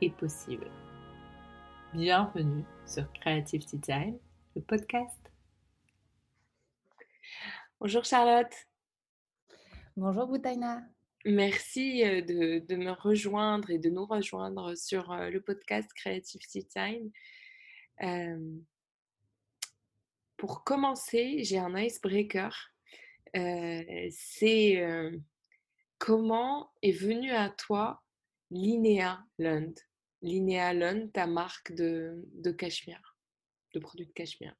est possible. Bienvenue sur Creative Tea Time, le podcast. Bonjour Charlotte. Bonjour Boutaina. Merci euh, de, me rejoindre et de nous rejoindre sur euh, le podcast Creative Tea Time. Euh, pour commencer, j'ai un icebreaker. C'est comment est venue à toi Linéa Lund? Linéa Lund, ta marque de, de cachemire, de produits de cachemire.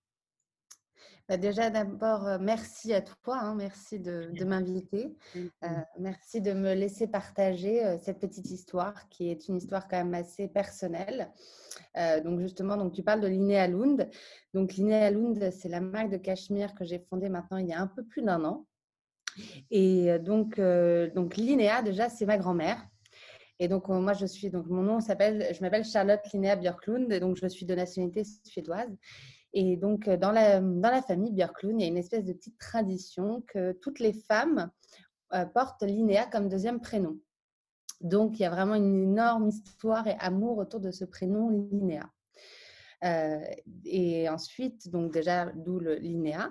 Bah, déjà, d'abord, euh, merci à toi, hein, merci de, m'inviter, euh, mmh. merci de me laisser partager euh, cette petite histoire qui est une histoire quand même assez personnelle. donc justement, donc tu parles de Linéa Lund. Donc Linéa Lund, c'est la marque de cachemire que j'ai fondée maintenant il y a un peu plus d'un an. Et donc, donc déjà, c'est ma grand-mère. Et donc, moi, je suis, donc, mon nom s'appelle, je m'appelle Charlotte Linnea Björklund, donc je suis de nationalité suédoise. Et donc, dans la, dans la famille Björklund, il y a une espèce de petite tradition que toutes les femmes euh, portent Linnea comme deuxième prénom. Donc, il y a vraiment une énorme histoire et amour autour de ce prénom Linnea. Euh, et ensuite, donc déjà, d'où le Linnea.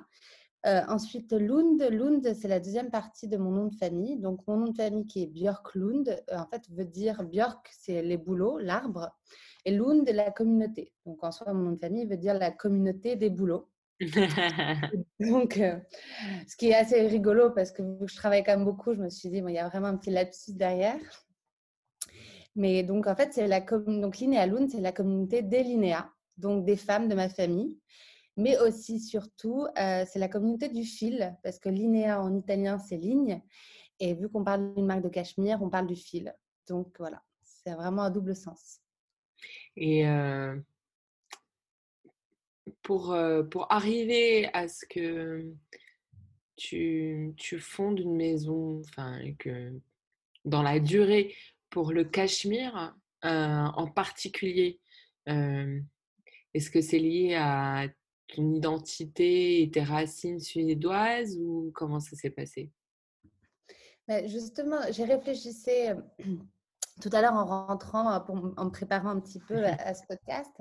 Euh, ensuite, Lund. Lund, c'est la deuxième partie de mon nom de famille. Donc, mon nom de famille qui est Björklund, euh, en fait, veut dire Björk, c'est les bouleaux, l'arbre, et Lund, la communauté. Donc, en soi, mon nom de famille veut dire la communauté des bouleaux. donc, euh, ce qui est assez rigolo parce que je travaille quand même beaucoup, je me suis dit, bon, il y a vraiment un petit lapsus derrière. Mais donc, en fait, c'est la donc Linéa Lund, c'est la communauté des Linéa, donc des femmes de ma famille mais aussi, surtout, euh, c'est la communauté du fil, parce que linea en italien, c'est ligne. Et vu qu'on parle d'une marque de cachemire, on parle du fil. Donc voilà, c'est vraiment un double sens. Et euh, pour, euh, pour arriver à ce que tu, tu fondes une maison, enfin, que dans la durée, pour le cachemire en particulier, est-ce que c'est lié à ton identité et tes racines suédoises ou comment ça s'est passé? Bah, Justement, j'ai réfléchi tout à l'heure en rentrant, pour, en me préparant un petit peu à, ce podcast.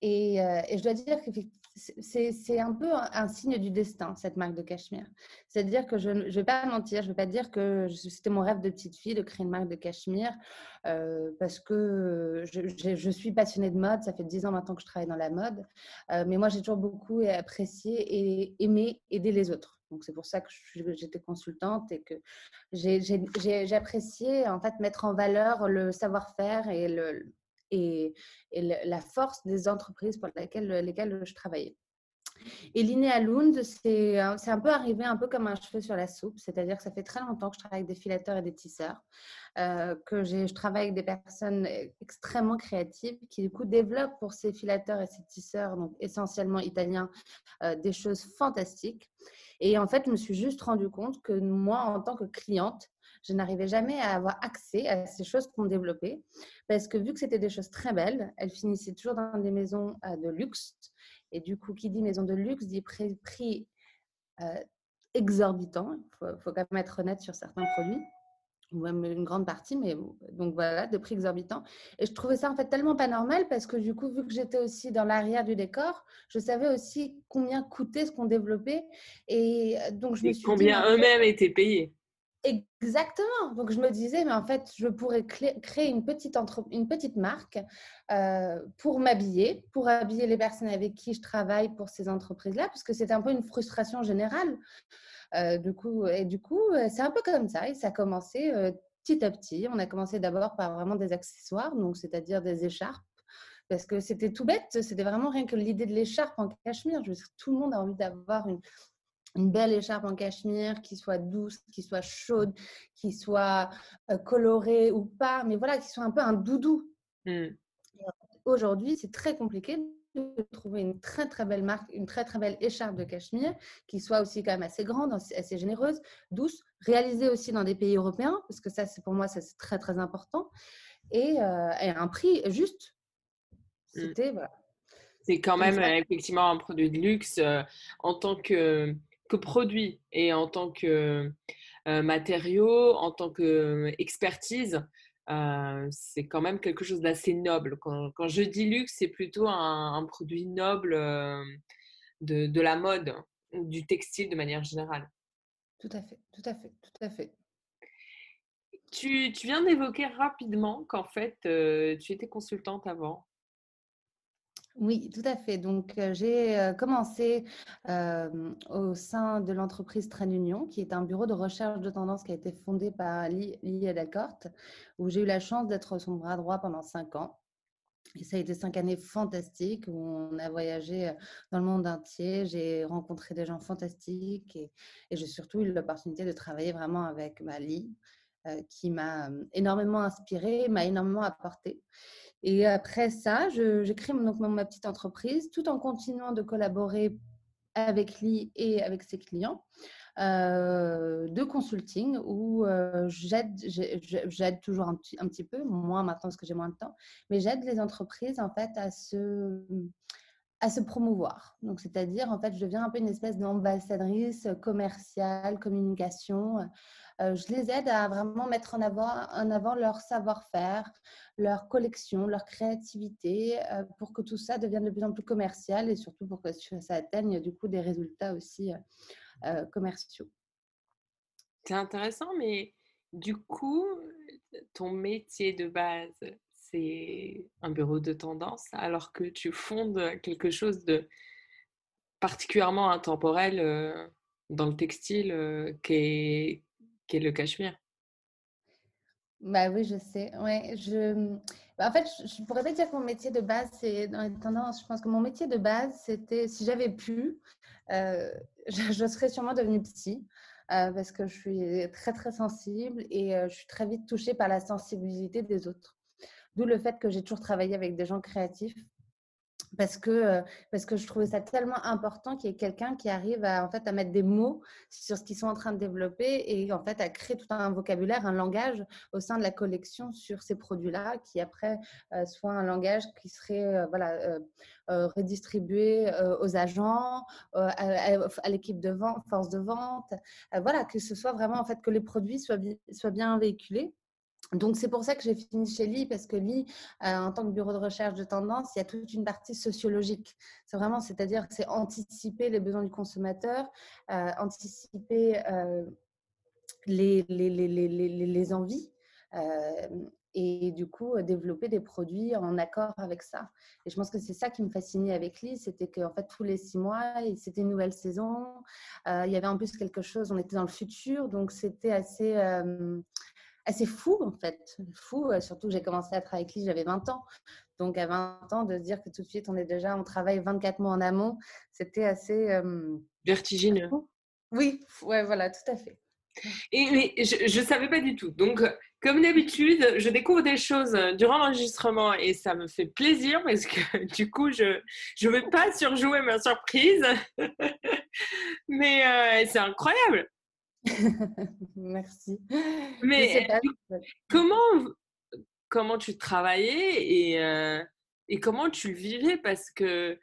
et, et, je dois dire que c'est un peu un, signe du destin, cette marque de cachemire. C'est-à-dire que je ne vais pas mentir, je ne vais pas dire que c'était mon rêve de petite fille de créer une marque de cachemire euh, parce que je, suis passionnée de mode. Ça fait dix ans maintenant que je travaille dans la mode. Euh, mais moi, j'ai toujours beaucoup apprécié et aimé aider les autres. Donc, c'est pour ça que j'étais consultante et que j'ai apprécié en fait mettre en valeur le savoir-faire et le, et, la force des entreprises pour lesquelles, je travaillais. Et Linéa Lund, c'est un peu arrivé un peu comme un cheveu sur la soupe, c'est-à-dire que ça fait très longtemps que je travaille avec des filateurs et des tisseurs, euh, que je travaille avec des personnes extrêmement créatives qui du coup développent pour ces filateurs et ces tisseurs, donc essentiellement italiens, euh, des choses fantastiques. Et en fait, je me suis juste rendu compte que moi, en tant que cliente, je n'arrivais jamais à avoir accès à ces choses qu'on développait parce que vu que c'était des choses très belles, elles finissaient toujours dans des maisons euh, de luxe. Et du coup, qui dit maison de luxe dit prix, euh, exorbitant. Il faut, faut, quand même être honnête sur certains produits ou même une grande partie, mais donc voilà, de prix exorbitants. Et je trouvais ça en fait tellement pas normal parce que du coup, vu que j'étais aussi dans l'arrière du décor, je savais aussi combien coûtait ce qu'on développait. Et euh, donc je me suis combien eux-mêmes étaient payés. Exactement. Donc je me disais, mais en fait, je pourrais créer une petite, marque euh, pour m'habiller, pour habiller les personnes avec qui je travaille pour ces entreprises-là, parce que c'était un peu une frustration générale. Euh, du coup, et du coup, euh, c'est un peu comme ça. Et ça a commencé petit à petit. On a commencé d'abord par vraiment des accessoires, donc c'est-à-dire des écharpes. Parce que c'était tout bête, c'était vraiment rien que l'idée de l'écharpe en cachemire. Je veux dire, tout le monde a envie d'avoir une, une belle écharpe en cachemire qui soit douce, qui soit chaude, qui soit euh, colorée ou pas, mais voilà, qui soit un peu un doudou. Mmh. Aujourd'hui, c'est très compliqué de trouver une très très belle marque, une très très belle écharpe de cachemire qui soit aussi quand même assez grande, assez généreuse, douce, réalisée aussi dans des pays européens parce que ça, c'est pour moi, ça c'est très très important et, euh, un prix juste. Mmh. C'était C'est quand même effectivement un produit de luxe euh, en tant que, que produit et en tant que euh, matériau, en tant qu'expertise c'est quand même quelque chose d'assez noble. Quand, je dis luxe, c'est plutôt un, produit noble de, de, la mode, du textile de manière générale. Tout à fait, tout à fait, tout à fait. Tu, tu viens d'évoquer rapidement qu'en fait, tu étais consultante avant. Oui, tout à fait. Donc, j'ai commencé au sein de l'entreprise Train Union, qui est un bureau de recherche de tendance qui a été fondé par Lee, Lee où j'ai eu la chance d'être son bras droit pendant cinq ans. Et ça a été cinq années fantastiques où on a voyagé dans le monde entier. J'ai rencontré des gens fantastiques et, j'ai surtout eu l'opportunité de travailler vraiment avec Lee, qui m'a énormément inspirée, m'a énormément apporté. Et après ça, j'ai créé donc ma petite entreprise tout en continuant de collaborer avec lui et avec ses clients euh, de consulting où euh, j'aide toujours un petit, peu, moins maintenant parce que j'ai moins de temps, mais j'aide les entreprises en fait à se, à se promouvoir. Donc, c'est-à-dire, en fait, je deviens un peu une espèce d'ambassadrice commerciale, communication je les aide à vraiment mettre en avant, en avant leur savoir-faire, leur collection, leur créativité, euh, pour que tout ça devienne de plus en plus commercial et surtout pour que ça atteigne du coup des résultats aussi euh, commerciaux. C'est intéressant, mais du coup, ton métier de base, c'est un bureau de tendance, alors que tu fondes quelque chose de particulièrement intemporel dans le textile qui est, le cachemire? Bah oui, je sais. Ouais, je... Bah, en fait, je, pourrais pas dire que mon métier de base, c'est dans les tendances. Je pense que mon métier de base, c'était, si j'avais pu, euh, je, serais sûrement devenue psy. Euh, parce que je suis très très sensible et euh, je suis très vite touchée par la sensibilité des autres. D'où le fait que j'ai toujours travaillé avec des gens créatifs parce que, euh, parce que je trouvais ça tellement important qu'il y ait quelqu'un qui arrive à, en fait, à mettre des mots sur ce qu'ils sont en train de développer et en fait à créer tout un vocabulaire, un langage au sein de la collection sur ces produits-là, qui après euh, soit un langage qui serait euh, voilà, redistribué aux agents, à, l'équipe de vente, force de vente, voilà, que ce soit vraiment en fait que les produits soient, soient bien véhiculés donc, c'est pour ça que j'ai fini chez Lee, parce que Lee, euh, en tant que bureau de recherche de tendance, il y a toute une partie sociologique. C'est vraiment, c'est-à-dire que c'est anticiper les besoins du consommateur, euh, anticiper euh, les, les, les, les, envies et du coup développer des produits en accord avec ça. Et je pense que c'est ça qui me fascinait avec Lee, c'était qu'en fait tous les six mois, c'était une nouvelle saison, il y avait en plus quelque chose, on était dans le futur, donc c'était assez assez fou en fait. Fou, euh, surtout que j'ai commencé à travailler avec lui, j'avais 20 ans. Donc à 20 ans, de se dire que tout de suite on est déjà, on travaille 24 mois en amont, c'était assez... Vertigineux. Oui, ouais, voilà, tout à fait. Et mais je ne savais pas du tout. Donc, comme d'habitude, je découvre des choses durant l'enregistrement et ça me fait plaisir parce que du coup, je ne vais pas surjouer ma surprise. mais euh, c'est incroyable. Merci. Mais comment, comment tu travaillais et, euh, et comment tu le vivais? Parce que.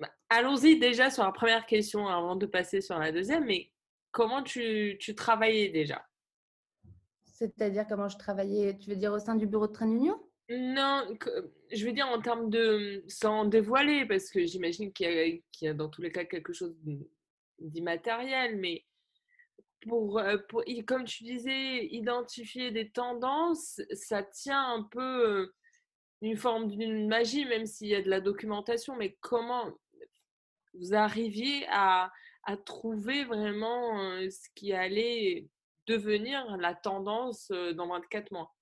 Bah, allons-y déjà sur la première question avant de passer sur la deuxième, mais comment tu, tu travaillais déjà? C'est-à-dire comment je travaillais, tu veux dire au sein du bureau de train d'union non, je veux dire en termes de, sans dévoiler, parce que j'imagine qu'il y, y, a dans tous les cas quelque chose d'immatériel, mais pour, euh, pour, comme tu disais, identifier des tendances, ça tient un peu une forme d'une magie, même s'il y a de la documentation, mais comment vous arriviez à, à trouver vraiment ce qui allait devenir la tendance dans 24 mois?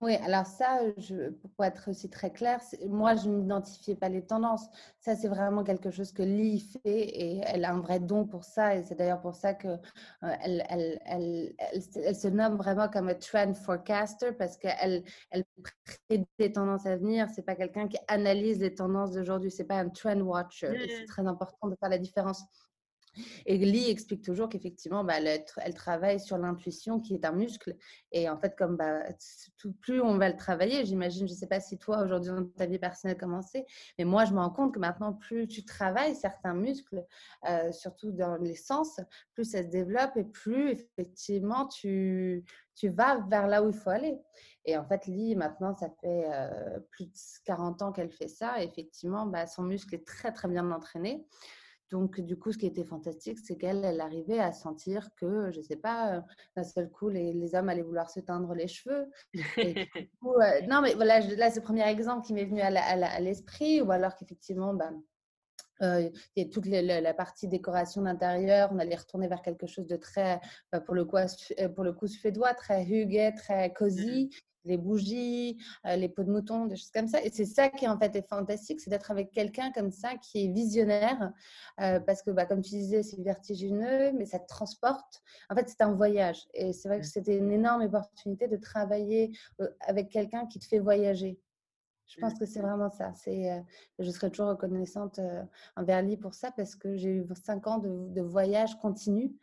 Oui, alors ça, je, pour être aussi très clair, moi, je n'identifiais pas les tendances. Ça, c'est vraiment quelque chose que Lee fait et elle a un vrai don pour ça. Et c'est d'ailleurs pour ça qu'elle euh, elle, elle, elle, se nomme vraiment comme un trend forecaster parce qu'elle elle prédit les tendances à venir. C'est pas quelqu'un qui analyse les tendances d'aujourd'hui. C'est pas un trend watcher. C'est mmh. très important de faire la différence. Et Lee explique toujours qu'effectivement, bah, elle, travaille sur l'intuition qui est un muscle. Et en fait, comme bah, plus on va le travailler, j'imagine, je ne sais pas si toi, aujourd'hui, dans ta vie personnelle, comment c'est, mais moi, je me rends compte que maintenant, plus tu travailles certains muscles, euh, surtout dans les sens, plus ça se développe et plus, effectivement, tu, tu vas vers là où il faut aller. Et en fait, Lee, maintenant, ça fait euh, plus de 40 ans qu'elle fait ça. Et effectivement, bah, son muscle est très, très bien entraîné. Donc, du coup, ce qui était fantastique, c'est qu'elle, elle arrivait à sentir que, je ne sais pas, d'un seul coup, les, hommes allaient vouloir se teindre les cheveux. Euh, non, mais voilà, là, c'est le premier exemple qui m'est venu à l'esprit, ou alors qu'effectivement, ben, euh, il y a toute la, partie décoration d'intérieur, on allait retourner vers quelque chose de très, bah, pour, le coup, euh, pour le coup suédois, très huguet, très cosy, les bougies, euh, les peaux de mouton, des choses comme ça. Et c'est ça qui en fait est fantastique, c'est d'être avec quelqu'un comme ça qui est visionnaire, euh, parce que bah, comme tu disais, c'est vertigineux, mais ça te transporte. En fait, c'est un voyage. Et c'est vrai que c'était une énorme opportunité de travailler euh, avec quelqu'un qui te fait voyager. Je pense que c'est vraiment ça. C'est, je serai toujours reconnaissante envers lui pour ça parce que j'ai eu cinq ans de, de voyage continu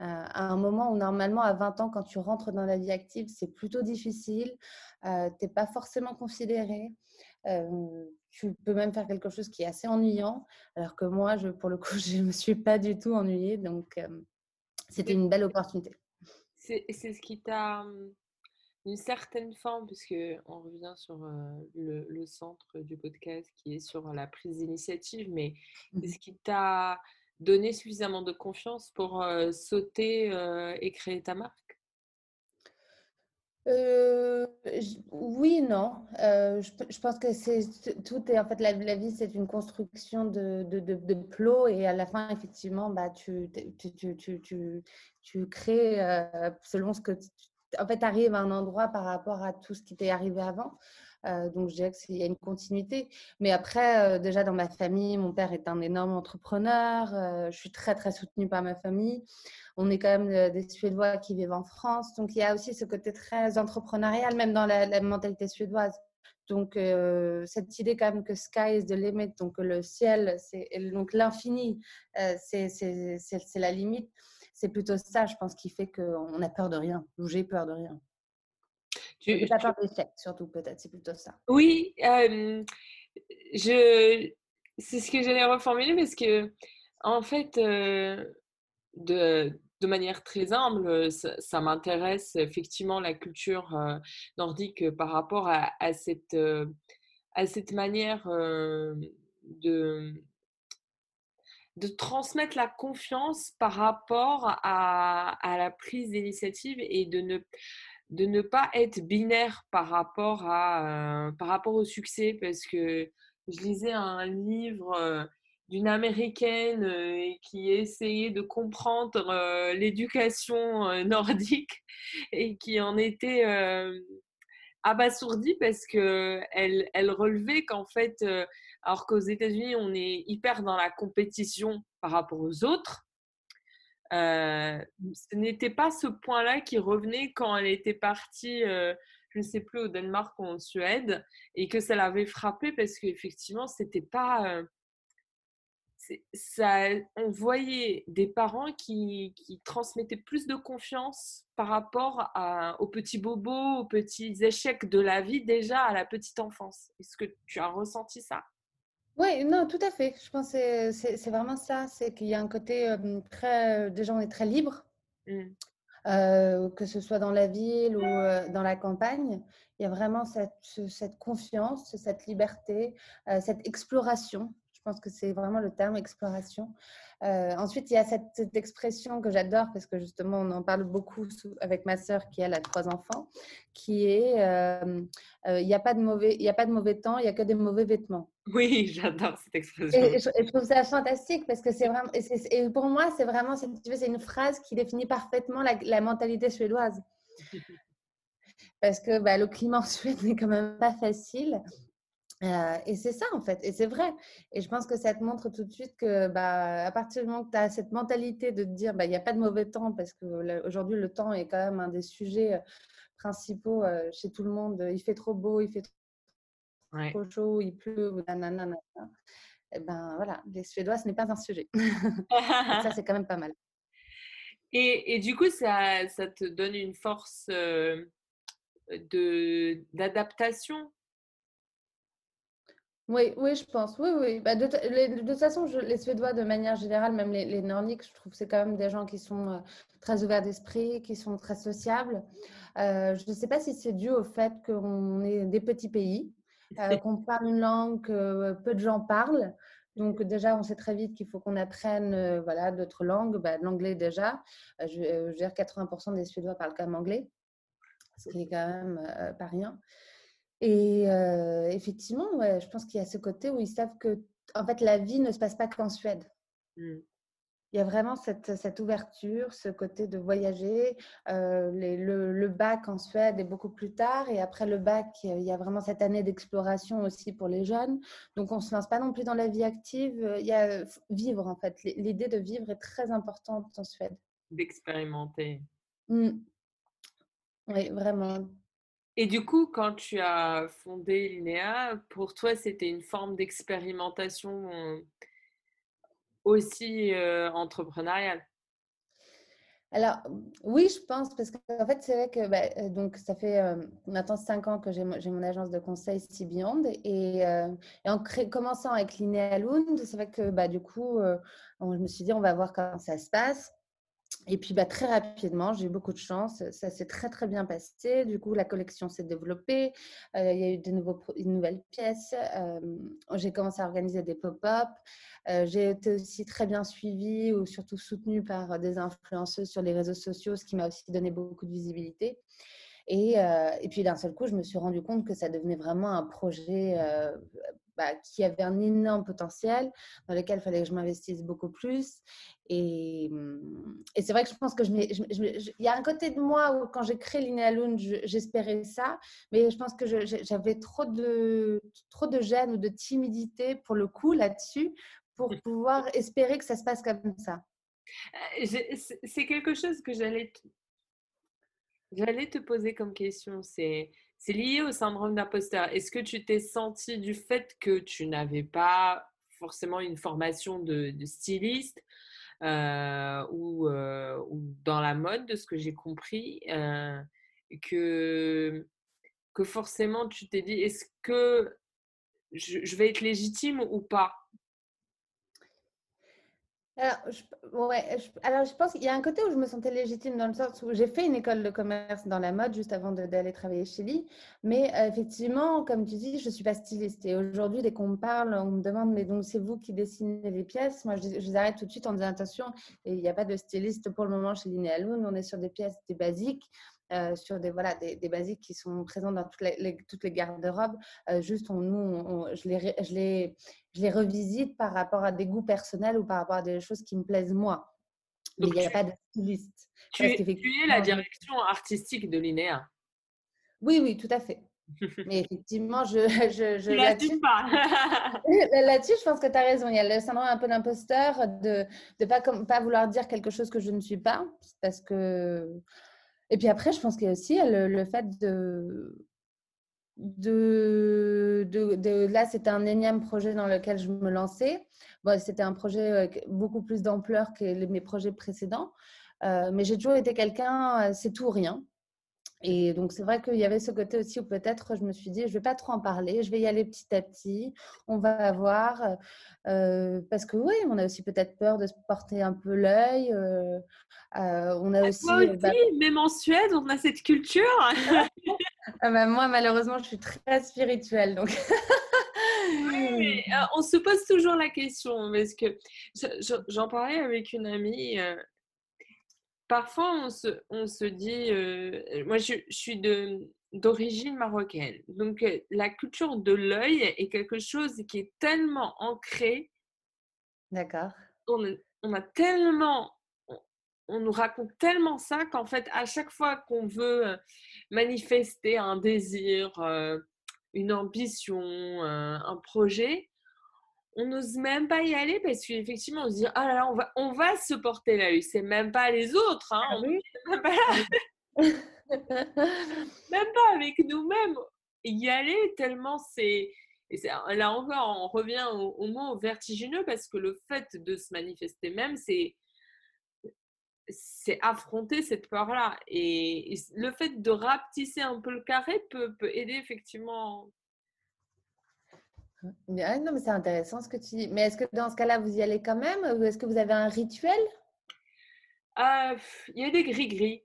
à un moment où normalement à 20 ans, quand tu rentres dans la vie active, c'est plutôt difficile, euh, tu n'es pas forcément considéré, euh, tu peux même faire quelque chose qui est assez ennuyant, alors que moi, je, pour le coup, je ne me suis pas du tout ennuyée, donc euh, c'était une belle opportunité. C'est ce qui t'a une certaine forme, puisque on revient sur le, le, centre du podcast qui est sur la prise d'initiative, mais mmh ce qui t'a donner suffisamment de confiance pour sauter et créer ta marque? Oui, non. je, pense que c'est tout est en fait la, vie, c'est une construction de, de, plots et à la fin, effectivement, bah, tu, tu, tu, tu, tu crées selon ce que en fait arrives à un endroit par rapport à tout ce qui t'est arrivé avant. Euh, donc, je dirais qu'il y a une continuité. Mais après, euh, déjà dans ma famille, mon père est un énorme entrepreneur. Euh, je suis très, très soutenue par ma famille. On est quand même des Suédois qui vivent en France. Donc, il y a aussi ce côté très entrepreneurial, même dans la, mentalité suédoise. Donc, cette idée quand même que sky is the limit, donc le ciel, donc l'infini, c'est la limite. C'est plutôt ça, je pense, qui fait qu'on a peur de rien, ou j'ai peur de rien. Tu, pas peur d'échec, surtout, peut-être, c'est plutôt ça. Oui, je... c'est ce que j'allais reformuler parce que, en fait, de, de manière très humble, ça, m'intéresse effectivement la culture nordique par rapport à, à cette, à cette manière de, de transmettre la confiance par rapport à, à la prise d'initiative et de ne de ne pas être binaire par rapport, à, euh, par rapport au succès parce que je lisais un livre euh, d'une américaine euh, qui essayait de comprendre l'éducation nordique et qui en était abasourdie parce que elle, elle relevait qu'en fait alors qu'aux États-Unis on est hyper dans la compétition par rapport aux autres euh, ce n'était pas ce point-là qui revenait quand elle était partie, euh, je ne sais plus, au Danemark ou en Suède, et que ça l'avait frappée parce qu'effectivement, c'était pas. Euh, ça, on voyait des parents qui, qui, transmettaient plus de confiance par rapport aux petits bobos, aux petits échecs de la vie déjà à la petite enfance. Est-ce que tu as ressenti ça? Oui, non, tout à fait. Je pense que c'est vraiment ça. C'est qu'il y a un côté très. Déjà, on est très libre, mmh. que ce soit dans la ville ou dans la campagne. Il y a vraiment cette, cette confiance, cette liberté, cette exploration. Je pense que c'est vraiment le terme exploration. Euh, ensuite, il y a cette, expression que j'adore parce que justement, on en parle beaucoup avec ma sœur qui elle a trois enfants, qui est euh, euh, il n'y a pas de mauvais, il a pas de mauvais temps, il y a que des mauvais vêtements. Oui, j'adore cette expression. Et, je, trouve ça fantastique parce que c'est vraiment, et, pour moi, c'est vraiment, c'est une phrase qui définit parfaitement la, la mentalité suédoise. parce que bah, le climat en Suède n'est quand même pas facile. Euh, et c'est ça en fait, et c'est vrai. Et je pense que ça te montre tout de suite que bah, à partir du moment que tu as cette mentalité de te dire bah, il n'y a pas de mauvais temps, parce qu'aujourd'hui le temps est quand même un des sujets euh, principaux euh, chez tout le monde. Il fait trop beau, il fait trop chaud, il pleut, nanana. Et ben voilà, les Suédois, ce n'est pas un sujet. ça, c'est quand même pas mal. Et, et du coup, ça, ça, te donne une force de d'adaptation oui, oui, je pense. Oui, oui. Bah, de, toute façon, les Suédois, de manière générale, même les, Nordiques, je trouve que c'est quand même des gens qui sont euh, très ouverts d'esprit, qui sont très sociables. Euh, je ne sais pas si c'est dû au fait qu'on est des petits pays, euh, qu'on parle une langue que peu de gens parlent. Donc déjà, on sait très vite qu'il faut qu'on apprenne voilà, d'autres langues, bah, l'anglais déjà. je, veux dire, 80% des Suédois parlent quand même anglais, ce qui est quand même pas rien. Et effectivement, ouais, je pense qu'il y a ce côté où ils savent que en fait, la vie ne se passe pas qu'en Suède. Mmh. Il y a vraiment cette, cette, ouverture, ce côté de voyager. Les, le, le, bac en Suède est beaucoup plus tard. Et après le bac, il y a vraiment cette année d'exploration aussi pour les jeunes. Donc, on ne se lance pas non plus dans la vie active. Il y a vivre, en fait. L'idée de vivre est très importante en Suède. D'expérimenter. Mmh. Oui, vraiment. Et du coup, quand tu as fondé l'INEA, pour toi, c'était une forme d'expérimentation aussi entrepreneuriale? Alors, oui, je pense, parce qu'en fait, c'est vrai que bah, donc, ça fait maintenant cinq ans que j'ai mon agence de conseil Beyond. Et, en commençant avec l'INEA Lund, c'est vrai que bah, du coup, je me suis dit, on va voir comment ça se passe. Et puis bah, très rapidement, j'ai eu beaucoup de chance. Ça s'est très très bien passé. Du coup, la collection s'est développée. Euh, il y a eu de nouveaux, une nouvelle pièce. Euh, j'ai commencé à organiser des pop-up. Euh, j'ai été aussi très bien suivie ou surtout soutenue par des influenceuses sur les réseaux sociaux, ce qui m'a aussi donné beaucoup de visibilité. Et, et puis d'un seul coup, je me suis rendu compte que ça devenait vraiment un projet bah, qui avait un énorme potentiel, dans lequel il fallait que je m'investisse beaucoup plus. Et, et c'est vrai que je pense que je, il y a un côté de moi où quand j'ai créé Linealune, j'espérais ça, mais je pense que j'avais trop de, trop de gêne ou de timidité pour le coup là-dessus, pour pouvoir espérer que ça se passe comme ça. C'est quelque chose que j'allais j'allais te poser comme question. C'est c'est lié au syndrome d'imposteur. Est-ce que tu t'es senti du fait que tu n'avais pas forcément une formation de, styliste euh, ou, euh, ou, dans la mode, de ce que j'ai compris, euh, que, que forcément tu t'es dit, est-ce que je, vais être légitime ou pas? Alors je, ouais, alors, je pense qu'il y a un côté où je me sentais légitime dans le sens où j'ai fait une école de commerce dans la mode juste avant d'aller travailler chez Lee. Mais euh, effectivement, comme tu dis, je ne suis pas styliste. Et aujourd'hui, dès qu'on me parle, on me demande, mais donc c'est vous qui dessinez les pièces? Moi, je, les arrête tout de suite en disant, attention, il n'y a pas de styliste pour le moment chez Linealoon. On est sur des pièces, des basiques. Euh, sur des, voilà, des, des, basiques qui sont présentes dans toutes les, toutes les garde-robes. Euh, juste, on, nous, je, les, je, les, je les revisite par rapport à des goûts personnels ou par rapport à des choses qui me plaisent moi. Mais il n'y a pas de styliste. Tu, es, la direction artistique de l'INEA. Oui, oui, tout à fait. Mais effectivement, je. je, je là-dessus, pas. là-dessus, je pense que tu as raison. Il y a le syndrome un peu d'imposteur, de ne pas, pas vouloir dire quelque chose que je ne suis pas. Parce que et puis après, je pense qu'il y a aussi le, fait de, de, là, c'était un énième projet dans lequel je me lançais. Bon, c'était un projet beaucoup plus d'ampleur que mes projets précédents. Euh, mais j'ai toujours été quelqu'un, euh, c'est tout ou rien. Et donc, c'est vrai qu'il y avait ce côté aussi où peut-être je me suis dit, je ne vais pas trop en parler, je vais y aller petit à petit, on va voir. Euh, parce que oui, on a aussi peut-être peur de se porter un peu l'œil. Euh, euh, on a aussi, bah même en Suède, on a cette culture. ah bah, moi, malheureusement, je suis très spirituelle. Donc. oui, on se pose toujours la question parce que j'en parlais avec une amie parfois, on se, on se dit, euh, moi je, suis d'origine marocaine, donc euh, la culture de l'œil est quelque chose qui est tellement ancré. D'accord. On, a tellement, on nous raconte tellement ça qu'en fait, à chaque fois qu'on veut manifester un désir, une ambition, un projet, on n'ose même pas y aller parce qu'effectivement, on se dit, ah là là, on va, on va se porter la rue. C'est même pas les autres. Hein, ah même, pas même pas avec nous-mêmes. Y aller tellement c'est. Et là encore, on revient au, au, mot vertigineux parce que le fait de se manifester même, c'est c'est affronter cette peur-là. Et, le fait de rapetisser un peu le carré peut, peut aider effectivement non, mais c'est intéressant ce que tu dis. Mais est-ce que dans ce cas-là, vous y allez quand même ou est-ce que vous avez un rituel? Euh, Il y a des gris-gris.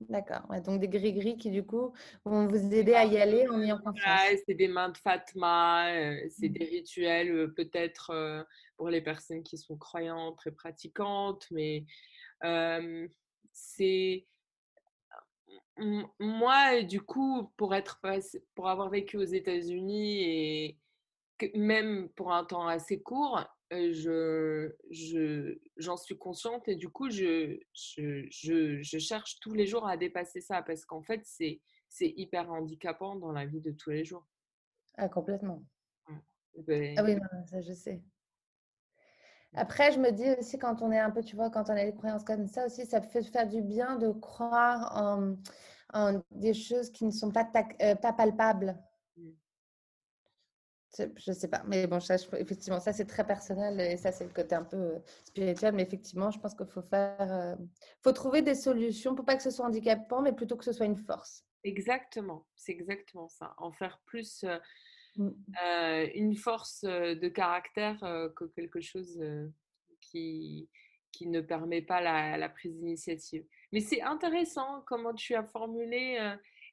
D'accord. donc des gris-gris qui, du coup, vont vous aider à y aller en ayant confiance. c'est des mains de Fatma, euh, c'est mmh. des rituels euh, peut-être pour les personnes qui sont croyantes, très pratiquantes, mais c'est moi, du coup, pour, être, pour avoir vécu aux États-Unis et même pour un temps assez court, je, j'en suis consciente et du coup, je, je, je, cherche tous les jours à dépasser ça parce qu'en fait, c'est, c'est hyper handicapant dans la vie de tous les jours. Ah, complètement. Ben ah oui, non, ça je sais. Après, je me dis aussi, quand on est un peu, tu vois, quand on a des croyances comme ça aussi, ça peut faire du bien de croire en, des choses qui ne sont pas, euh, pas palpables. Mmh. Je ne sais pas, mais bon, effectivement, ça c'est très personnel et ça c'est le côté un peu euh, spirituel. Mais effectivement, je pense qu'il faut faire, euh, faut trouver des solutions pour pas que ce soit handicapant, mais plutôt que ce soit une force. Exactement, c'est exactement ça. En faire plus Mmh. Une force de caractère que quelque chose qui, qui ne permet pas la, prise d'initiative. Mais c'est intéressant comment tu as formulé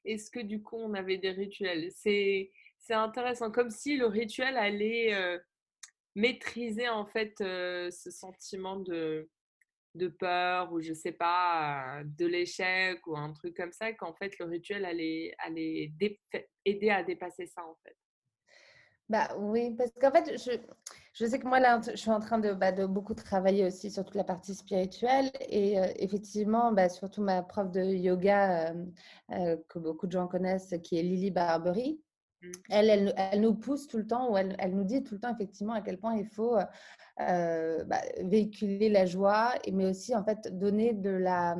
est-ce que du coup on avait des rituels? C'est intéressant, comme si le rituel allait maîtriser en fait ce sentiment de, de peur ou je sais pas, de l'échec ou un truc comme ça, qu'en fait le rituel allait, allait aider à dépasser ça en fait. Bah oui, parce qu'en fait, je, je, sais que moi, là, je suis en train de, bah, de beaucoup travailler aussi sur toute la partie spirituelle. Et euh, effectivement, bah, surtout ma prof de yoga, euh, euh, que beaucoup de gens connaissent, qui est Lily Barbery, mmh. elle, elle, elle, nous pousse tout le temps, ou elle, elle, nous dit tout le temps, effectivement, à quel point il faut bah, véhiculer la joie, mais aussi, en fait, donner de la,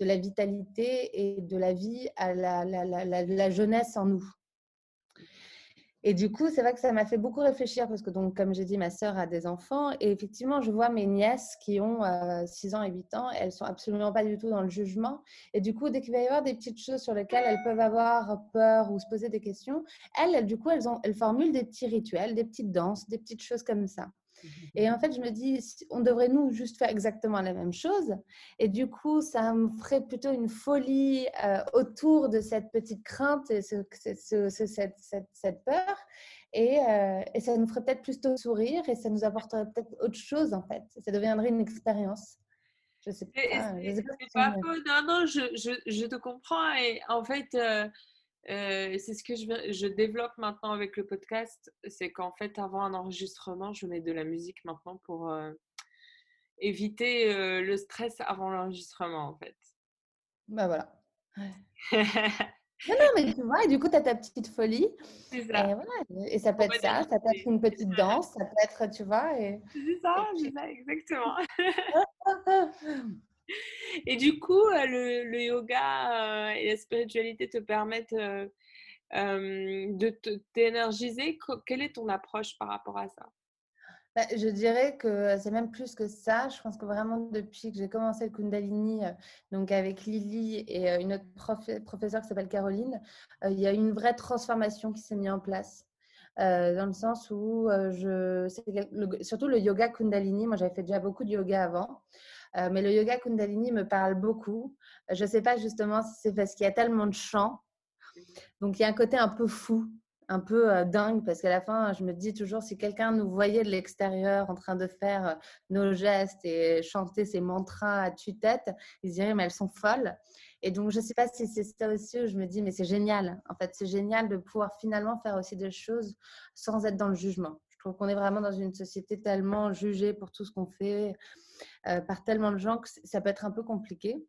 de la vitalité et de la vie à la, la, la, la jeunesse en nous. Et du coup, c'est vrai que ça m'a fait beaucoup réfléchir parce que, donc, comme j'ai dit, ma sœur a des enfants et effectivement, je vois mes nièces qui ont 6 euh, ans et 8 ans, elles sont absolument pas du tout dans le jugement. Et du coup, dès qu'il va y avoir des petites choses sur lesquelles elles peuvent avoir peur ou se poser des questions, elles, du coup, elles, elles formulent des petits rituels, des petites danses, des petites choses comme ça. Et en fait, je me dis, on devrait nous juste faire exactement la même chose. Et du coup, ça me ferait plutôt une folie euh, autour de cette petite crainte et ce, cette, cette, peur. Et, euh, et, ça nous ferait peut-être plus de sourire et ça nous apporterait peut-être autre chose en fait. Ça deviendrait une expérience. Je sais pas. sais pas, non, non, je, je, je, te comprends. Et en fait, euh, euh, c'est ce que je, je, développe maintenant avec le podcast, c'est qu'en fait, avant un enregistrement, je mets de la musique maintenant pour euh, éviter euh, le stress avant l'enregistrement, en fait. Bah voilà. non, non, mais tu vois, et du coup, tu as ta petite folie. C'est ça. Et, voilà, et, ça peut être ça, ça peut être une petite danse, ça peut être, tu vois. Et... C'est ça, c'est ça, exactement. Et du coup, euh, le, yoga euh, et la spiritualité te permettent euh, de t'énergiser. Quelle est ton approche par rapport à ça? Bah, je dirais que c'est même plus que ça. Je pense que vraiment depuis que j'ai commencé le Kundalini, donc avec Lily et une autre professeure qui s'appelle Caroline, il y a une vraie transformation qui s'est mise en place. dans le sens où surtout le yoga Kundalini, moi j'avais fait déjà beaucoup de yoga avant, euh, mais le yoga Kundalini me parle beaucoup. Je ne sais pas justement si c'est parce qu'il y a tellement de chants. Donc il y a un côté un peu fou, un peu euh, dingue, parce qu'à la fin, je me dis toujours, si quelqu'un nous voyait de l'extérieur en train de faire euh, nos gestes et chanter ces mantras à tue-tête, ils diraient, mais elles sont folles. Et donc, je ne sais pas si c'est ça aussi où je me dis, mais c'est génial. En fait, c'est génial de pouvoir finalement faire aussi des choses sans être dans le jugement trouve qu'on est vraiment dans une société tellement jugée pour tout ce qu'on fait par tellement de gens que ça peut être un peu compliqué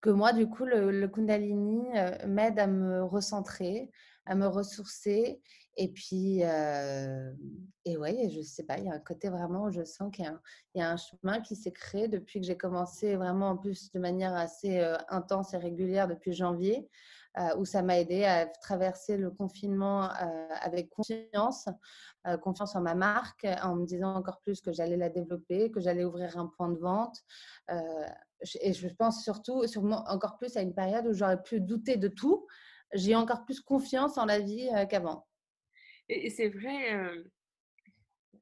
que moi, du coup, le, Kundalini m'aide à me recentrer, à me ressourcer. Et puis, et ouais, je sais pas, il y a un côté vraiment où je sens qu'il y, a un chemin qui s'est créé depuis que j'ai commencé vraiment en plus de manière assez intense et régulière depuis janvier, où ça m'a aidé à traverser le confinement avec confiance, confiance en ma marque, en me disant encore plus que j'allais la développer, que j'allais ouvrir un point de vente et je pense surtout, sûrement encore plus à une période où j'aurais pu douter de tout. J'ai encore plus confiance en la vie euh, qu'avant. Et, c'est vrai, euh,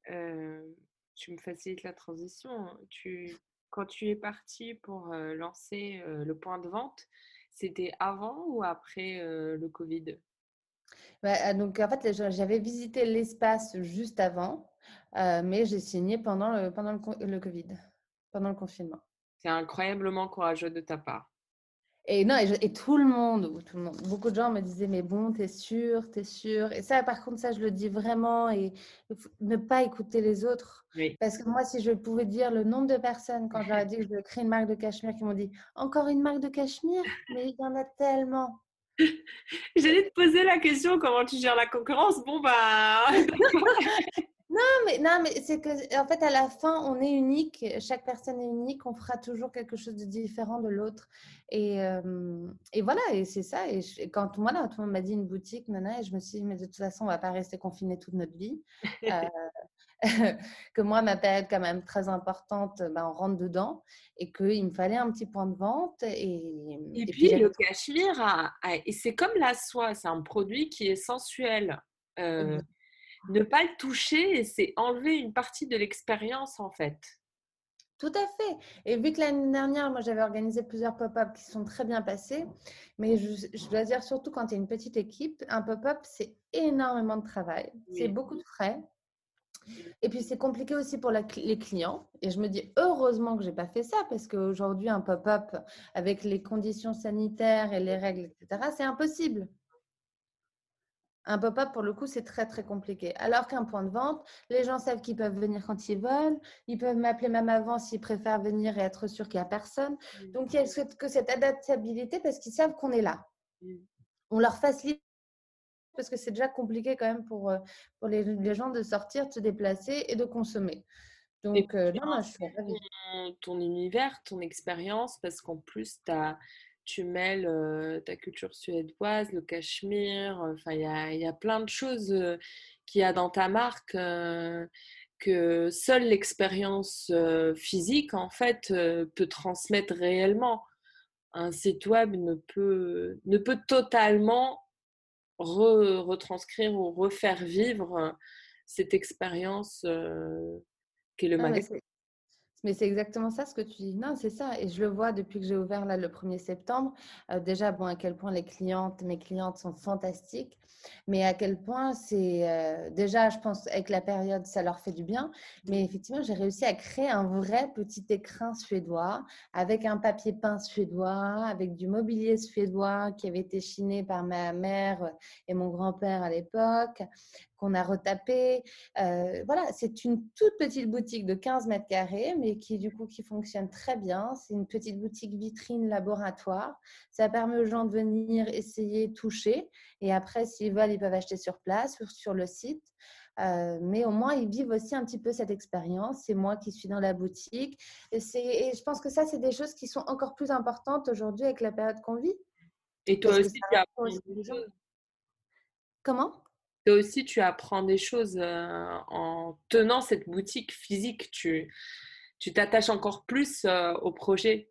euh, tu me facilites la transition. Tu, quand tu es partie pour lancer le point de vente, c'était avant ou après le Covid? Bah, donc en fait, j'avais visité l'espace juste avant, mais j'ai signé pendant le, pendant le Covid, pendant le confinement. C'est incroyablement courageux de ta part. Et non, et, tout, le monde, tout le monde, beaucoup de gens me disaient, mais bon, t'es sûr, t'es sûr. Et ça, par contre, ça, je le dis vraiment, et ne pas écouter les autres. Parce que moi, si je pouvais dire le nombre de personnes, quand je leur ai dit que je créer une marque de cachemire, qui m'ont dit, encore une marque de cachemire? Mais il y en a tellement. J'allais te poser la question, comment tu gères la concurrence? Bon, bah... Non, mais, non, mais c'est que, en fait, à la fin, on est unique. Chaque personne est unique. On fera toujours quelque chose de différent de l'autre. Et, euh, et, voilà, et c'est ça. Et, quand moi, là, tout le monde m'a dit une boutique, nana, et je me suis dit, mais de toute façon, on va pas rester confiné toute notre vie. Euh, que moi, ma période quand même très importante, ben, on rentre dedans et qu'il me fallait un petit point de vente. Et, et, puis, le cachemire, et c'est comme la soie, c'est un produit qui est sensuel. Euh, ne pas le toucher, c'est enlever une partie de l'expérience en fait. Tout à fait. Et vu que l'année dernière, moi, j'avais organisé plusieurs pop-up qui sont très bien passés, mais je, dois dire surtout quand tu es une petite équipe, un pop-up, c'est énormément de travail, c'est beaucoup de frais. Et puis, c'est compliqué aussi pour les clients. Et je me dis, heureusement que je n'ai pas fait ça, parce qu'aujourd'hui, un pop-up avec les conditions sanitaires et les règles, etc., c'est impossible. Un pop-up, pour le coup, c'est très, très compliqué. Alors qu'un point de vente, les gens savent qu'ils peuvent venir quand ils veulent. Ils peuvent m'appeler même avant s'ils préfèrent venir et être sûr qu'il n'y a personne. Donc, il y a que cette adaptabilité parce qu'ils savent qu'on est là. On leur facilite parce que c'est déjà compliqué quand même pour, euh, pour les, gens de sortir, de se déplacer et de consommer. Donc, euh, non, je suis ton, ton univers, ton expérience, parce qu'en plus, tu as tu mêles ta culture suédoise, le cachemire, enfin il y a, plein de choses qu'il y a dans ta marque que seule l'expérience physique en fait peut transmettre réellement. Un site web ne peut, ne peut totalement retranscrire ou refaire vivre cette expérience qu'est le magasin. Mais c'est exactement ça ce que tu dis. Non, c'est ça. Et je le vois depuis que j'ai ouvert là le 1er septembre. Euh, déjà, bon, à quel point les clientes, mes clientes sont fantastiques. Mais à quel point c'est. Euh, déjà, je pense avec la période, ça leur fait du bien. Mais effectivement, j'ai réussi à créer un vrai petit écrin suédois avec un papier peint suédois, avec du mobilier suédois qui avait été chiné par ma mère et mon grand-père à l'époque, qu'on a retapé. Euh, voilà, c'est une toute petite boutique de 15 mètres carrés, mais qui du coup qui fonctionne très bien. C'est une petite boutique vitrine laboratoire. Ça permet aux gens de venir essayer, toucher, et après, s'ils veulent, ils peuvent acheter sur place, sur, sur le site. Euh, mais au moins, ils vivent aussi un petit peu cette expérience. C'est moi qui suis dans la boutique. Et, et je pense que ça, c'est des choses qui sont encore plus importantes aujourd'hui avec la période qu'on vit. Et toi aussi, tu Comment? Aussi, tu apprends des choses euh, en tenant cette boutique physique. Tu tu t'attaches encore plus euh, au projet.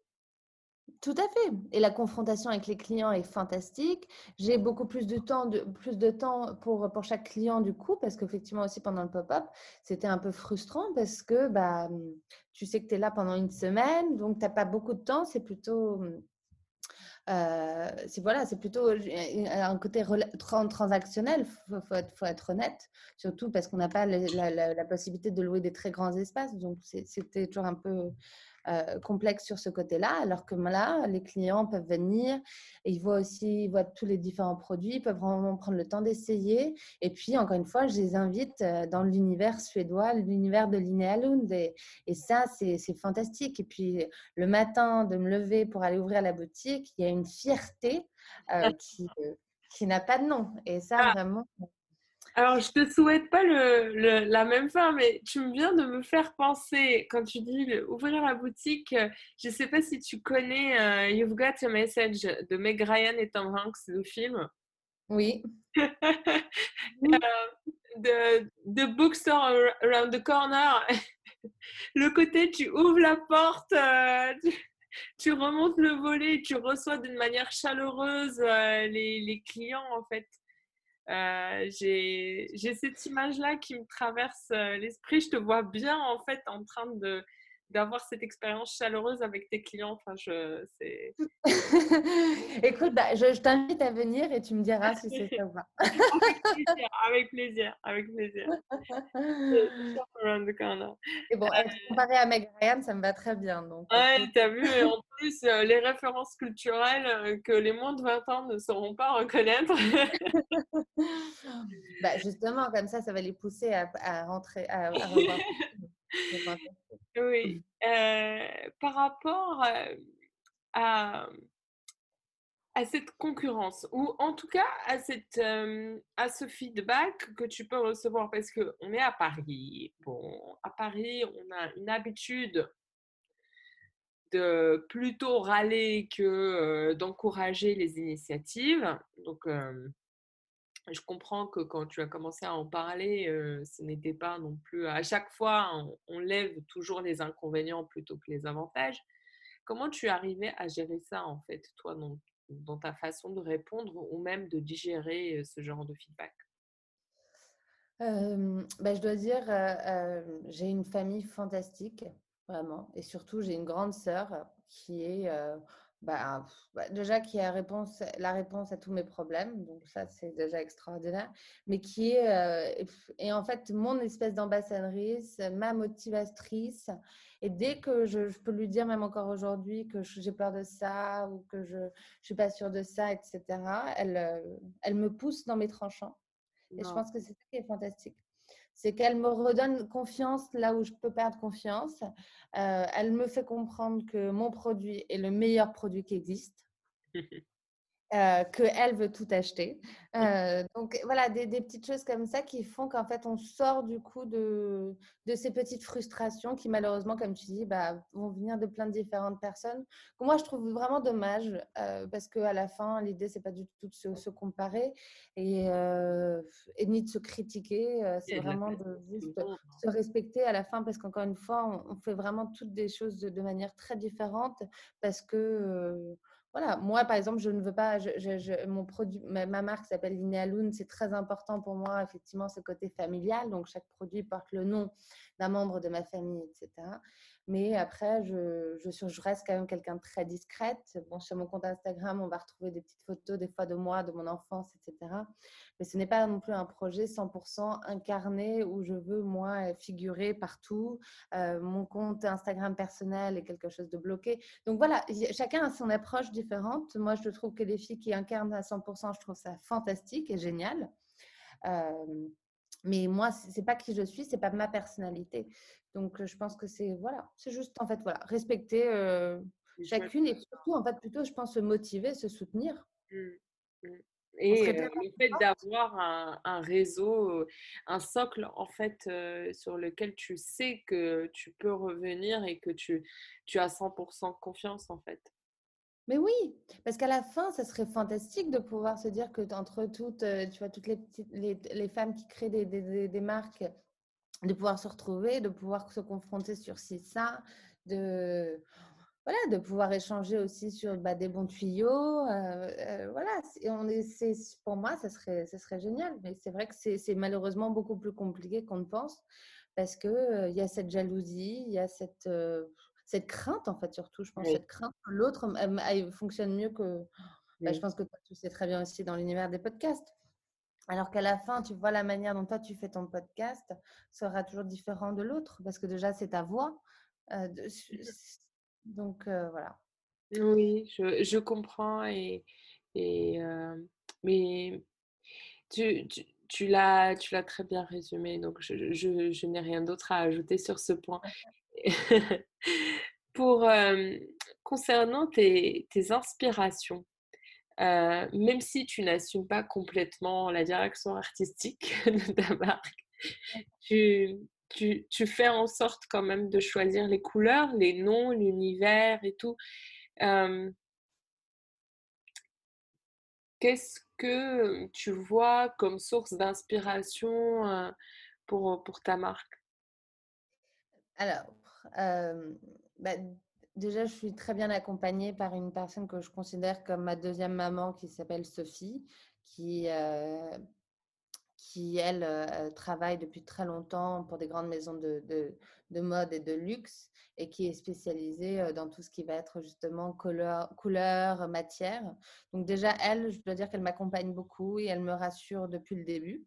Tout à fait. Et la confrontation avec les clients est fantastique. J'ai beaucoup plus de temps, de, plus de temps pour, pour chaque client du coup, parce qu'effectivement aussi pendant le pop-up, c'était un peu frustrant parce que bah, tu sais que tu es là pendant une semaine, donc tu n'as pas beaucoup de temps. C'est plutôt euh, c'est voilà, c'est plutôt un côté transactionnel, faut, faut, être honnête, surtout parce qu'on n'a pas la, possibilité de louer des très grands espaces, donc c'était toujours un peu euh, complexe sur ce côté-là, alors que là, les clients peuvent venir et ils voient aussi ils voient tous les différents produits, ils peuvent vraiment prendre le temps d'essayer. Et puis, encore une fois, je les invite euh, dans l'univers suédois, l'univers de Linnea Lund. Et, et ça, c'est fantastique. Et puis, le matin, de me lever pour aller ouvrir la boutique, il y a une fierté euh, qui, qui n'a pas de nom. Et ça, ah. vraiment. Alors, je te souhaite pas le, la même fin, mais tu me viens de me faire penser, quand tu dis ouvrir la boutique, euh, je ne sais pas si tu connais euh, You've Got a Message de Meg Ryan et Tom Hanks, le film. Oui. the, the bookstore around the corner. le côté, tu ouvres la porte, euh, tu, remontes le volet, tu reçois d'une manière chaleureuse les, les, clients, en fait. Euh, j'ai cette image-là qui me traverse euh, l'esprit. Je te vois bien en fait en train de d'avoir cette expérience chaleureuse avec tes clients. Enfin, je, c'est... Écoute, bah, je, t'invite à venir et tu me diras si c'est ça ou pas. avec plaisir, avec plaisir, Et bon, comparé à Meg Ryan, ça me va très bien. Donc, euh, ouais, t'as vu, en plus, euh, les références culturelles euh, que les moins de 20 ans ne sauront pas reconnaître. bah, justement, comme ça, ça va les pousser à, à rentrer, à, à oui. Euh, par rapport à, à cette concurrence, ou en tout cas à, cette, à ce feedback que tu peux recevoir, parce qu'on est à Paris. Bon, à Paris, on a une habitude de plutôt râler que d'encourager les initiatives. Donc, je comprends que quand tu as commencé à en parler, ce n'était pas non plus à chaque fois on, lève toujours les inconvénients plutôt que les avantages. Comment tu arrivais à gérer ça en fait, toi, dans, ta façon de répondre ou même de digérer ce genre de feedback? Bah, je dois dire, j'ai une famille fantastique, vraiment, et surtout j'ai une grande sœur qui est bah, bah, déjà qui a réponse, la réponse à tous mes problèmes, donc ça c'est déjà extraordinaire, mais qui est, euh, et en fait mon espèce d'ambassadrice, ma motivatrice, et dès que je, peux lui dire, même encore aujourd'hui, que j'ai peur de ça ou que je ne suis pas sûre de ça, etc., elle, euh, elle me pousse dans mes tranchants. Et je pense que c'est ça qui est fantastique c'est qu'elle me redonne confiance là où je peux perdre confiance. Euh, elle me fait comprendre que mon produit est le meilleur produit qui existe. Euh, qu'elle veut tout acheter. Euh, donc voilà, des, petites choses comme ça qui font qu'en fait on sort du coup de, de, ces petites frustrations qui malheureusement, comme tu dis, bah, vont venir de plein de différentes personnes. Moi je trouve vraiment dommage euh, parce qu'à la fin, l'idée c'est pas du tout de se, comparer et, et, ni de se critiquer. c'est vraiment de juste se respecter à la fin parce qu'encore une fois, on, fait vraiment toutes des choses de, de manière très différente parce que voilà, moi par exemple, je ne veux pas, mon produit, ma, marque s'appelle Linealoon, c'est très important pour moi, effectivement, ce côté familial. Donc chaque produit porte le nom d'un membre de ma famille, etc. Mais après, je, je, reste quand même quelqu'un de très discrète. Bon, sur mon compte Instagram, on va retrouver des petites photos des fois de moi, de mon enfance, etc. Mais ce n'est pas non plus un projet 100% incarné où je veux, moi, figurer partout. Euh, mon compte Instagram personnel est quelque chose de bloqué. Donc voilà, chacun a son approche différente. Moi, je trouve que les filles qui incarnent à 100%, je trouve ça fantastique et génial. Euh, mais moi, c'est pas qui je suis, c'est pas ma personnalité. Donc, je pense que c'est voilà, c'est juste en fait voilà, respecter chacune et surtout en fait plutôt, je pense, se motiver, se soutenir. Mmh, mmh. Et le fait d'avoir un, un, réseau, un socle en fait sur lequel tu sais que tu peux revenir et que tu, tu as 100% confiance en fait. Mais oui, parce qu'à la fin, ça serait fantastique de pouvoir se dire que entre toutes, tu vois, toutes les, petites, les, les femmes qui créent des, des, des, marques, de pouvoir se retrouver, de pouvoir se confronter sur ci, ça, de, voilà, de pouvoir échanger aussi sur bah, des bons tuyaux. Euh, euh, voilà, on est, pour moi, ça serait, ça serait génial. Mais c'est vrai que c'est malheureusement beaucoup plus compliqué qu'on ne pense parce qu'il il y a cette jalousie, il y a cette cette crainte, en fait, surtout, je pense, cette crainte que l'autre fonctionne mieux que. Bah, je pense que tu sais très bien aussi dans l'univers des podcasts. Alors qu'à la fin, tu vois la manière dont toi tu fais ton podcast sera toujours différent de l'autre parce que déjà c'est ta voix. Euh, Donc voilà. Oui, je, je comprends et, et mais tu, tu, tu l'as, tu l'as très bien résumé, donc je, je, je n'ai rien d'autre à ajouter sur ce point. Pour concernant tes, tes inspirations, euh, même si tu n'assumes pas complètement la direction artistique de ta marque, tu, tu, tu, fais en sorte quand même de choisir les couleurs, les noms, l'univers et tout. Euh, Qu'est-ce que tu vois comme source d'inspiration euh, pour, pour ta marque? Alors, euh, bah, Déjà, je suis très bien accompagnée par une personne que je considère comme ma deuxième maman qui s'appelle Sophie, qui, euh, qui elle, euh, travaille depuis très longtemps pour des grandes maisons de, de, de, mode et de luxe et qui est spécialisée euh, dans tout ce qui va être justement couleur, couleur matière. Donc déjà, elle, je dois dire qu'elle m'accompagne beaucoup et elle me rassure depuis le début.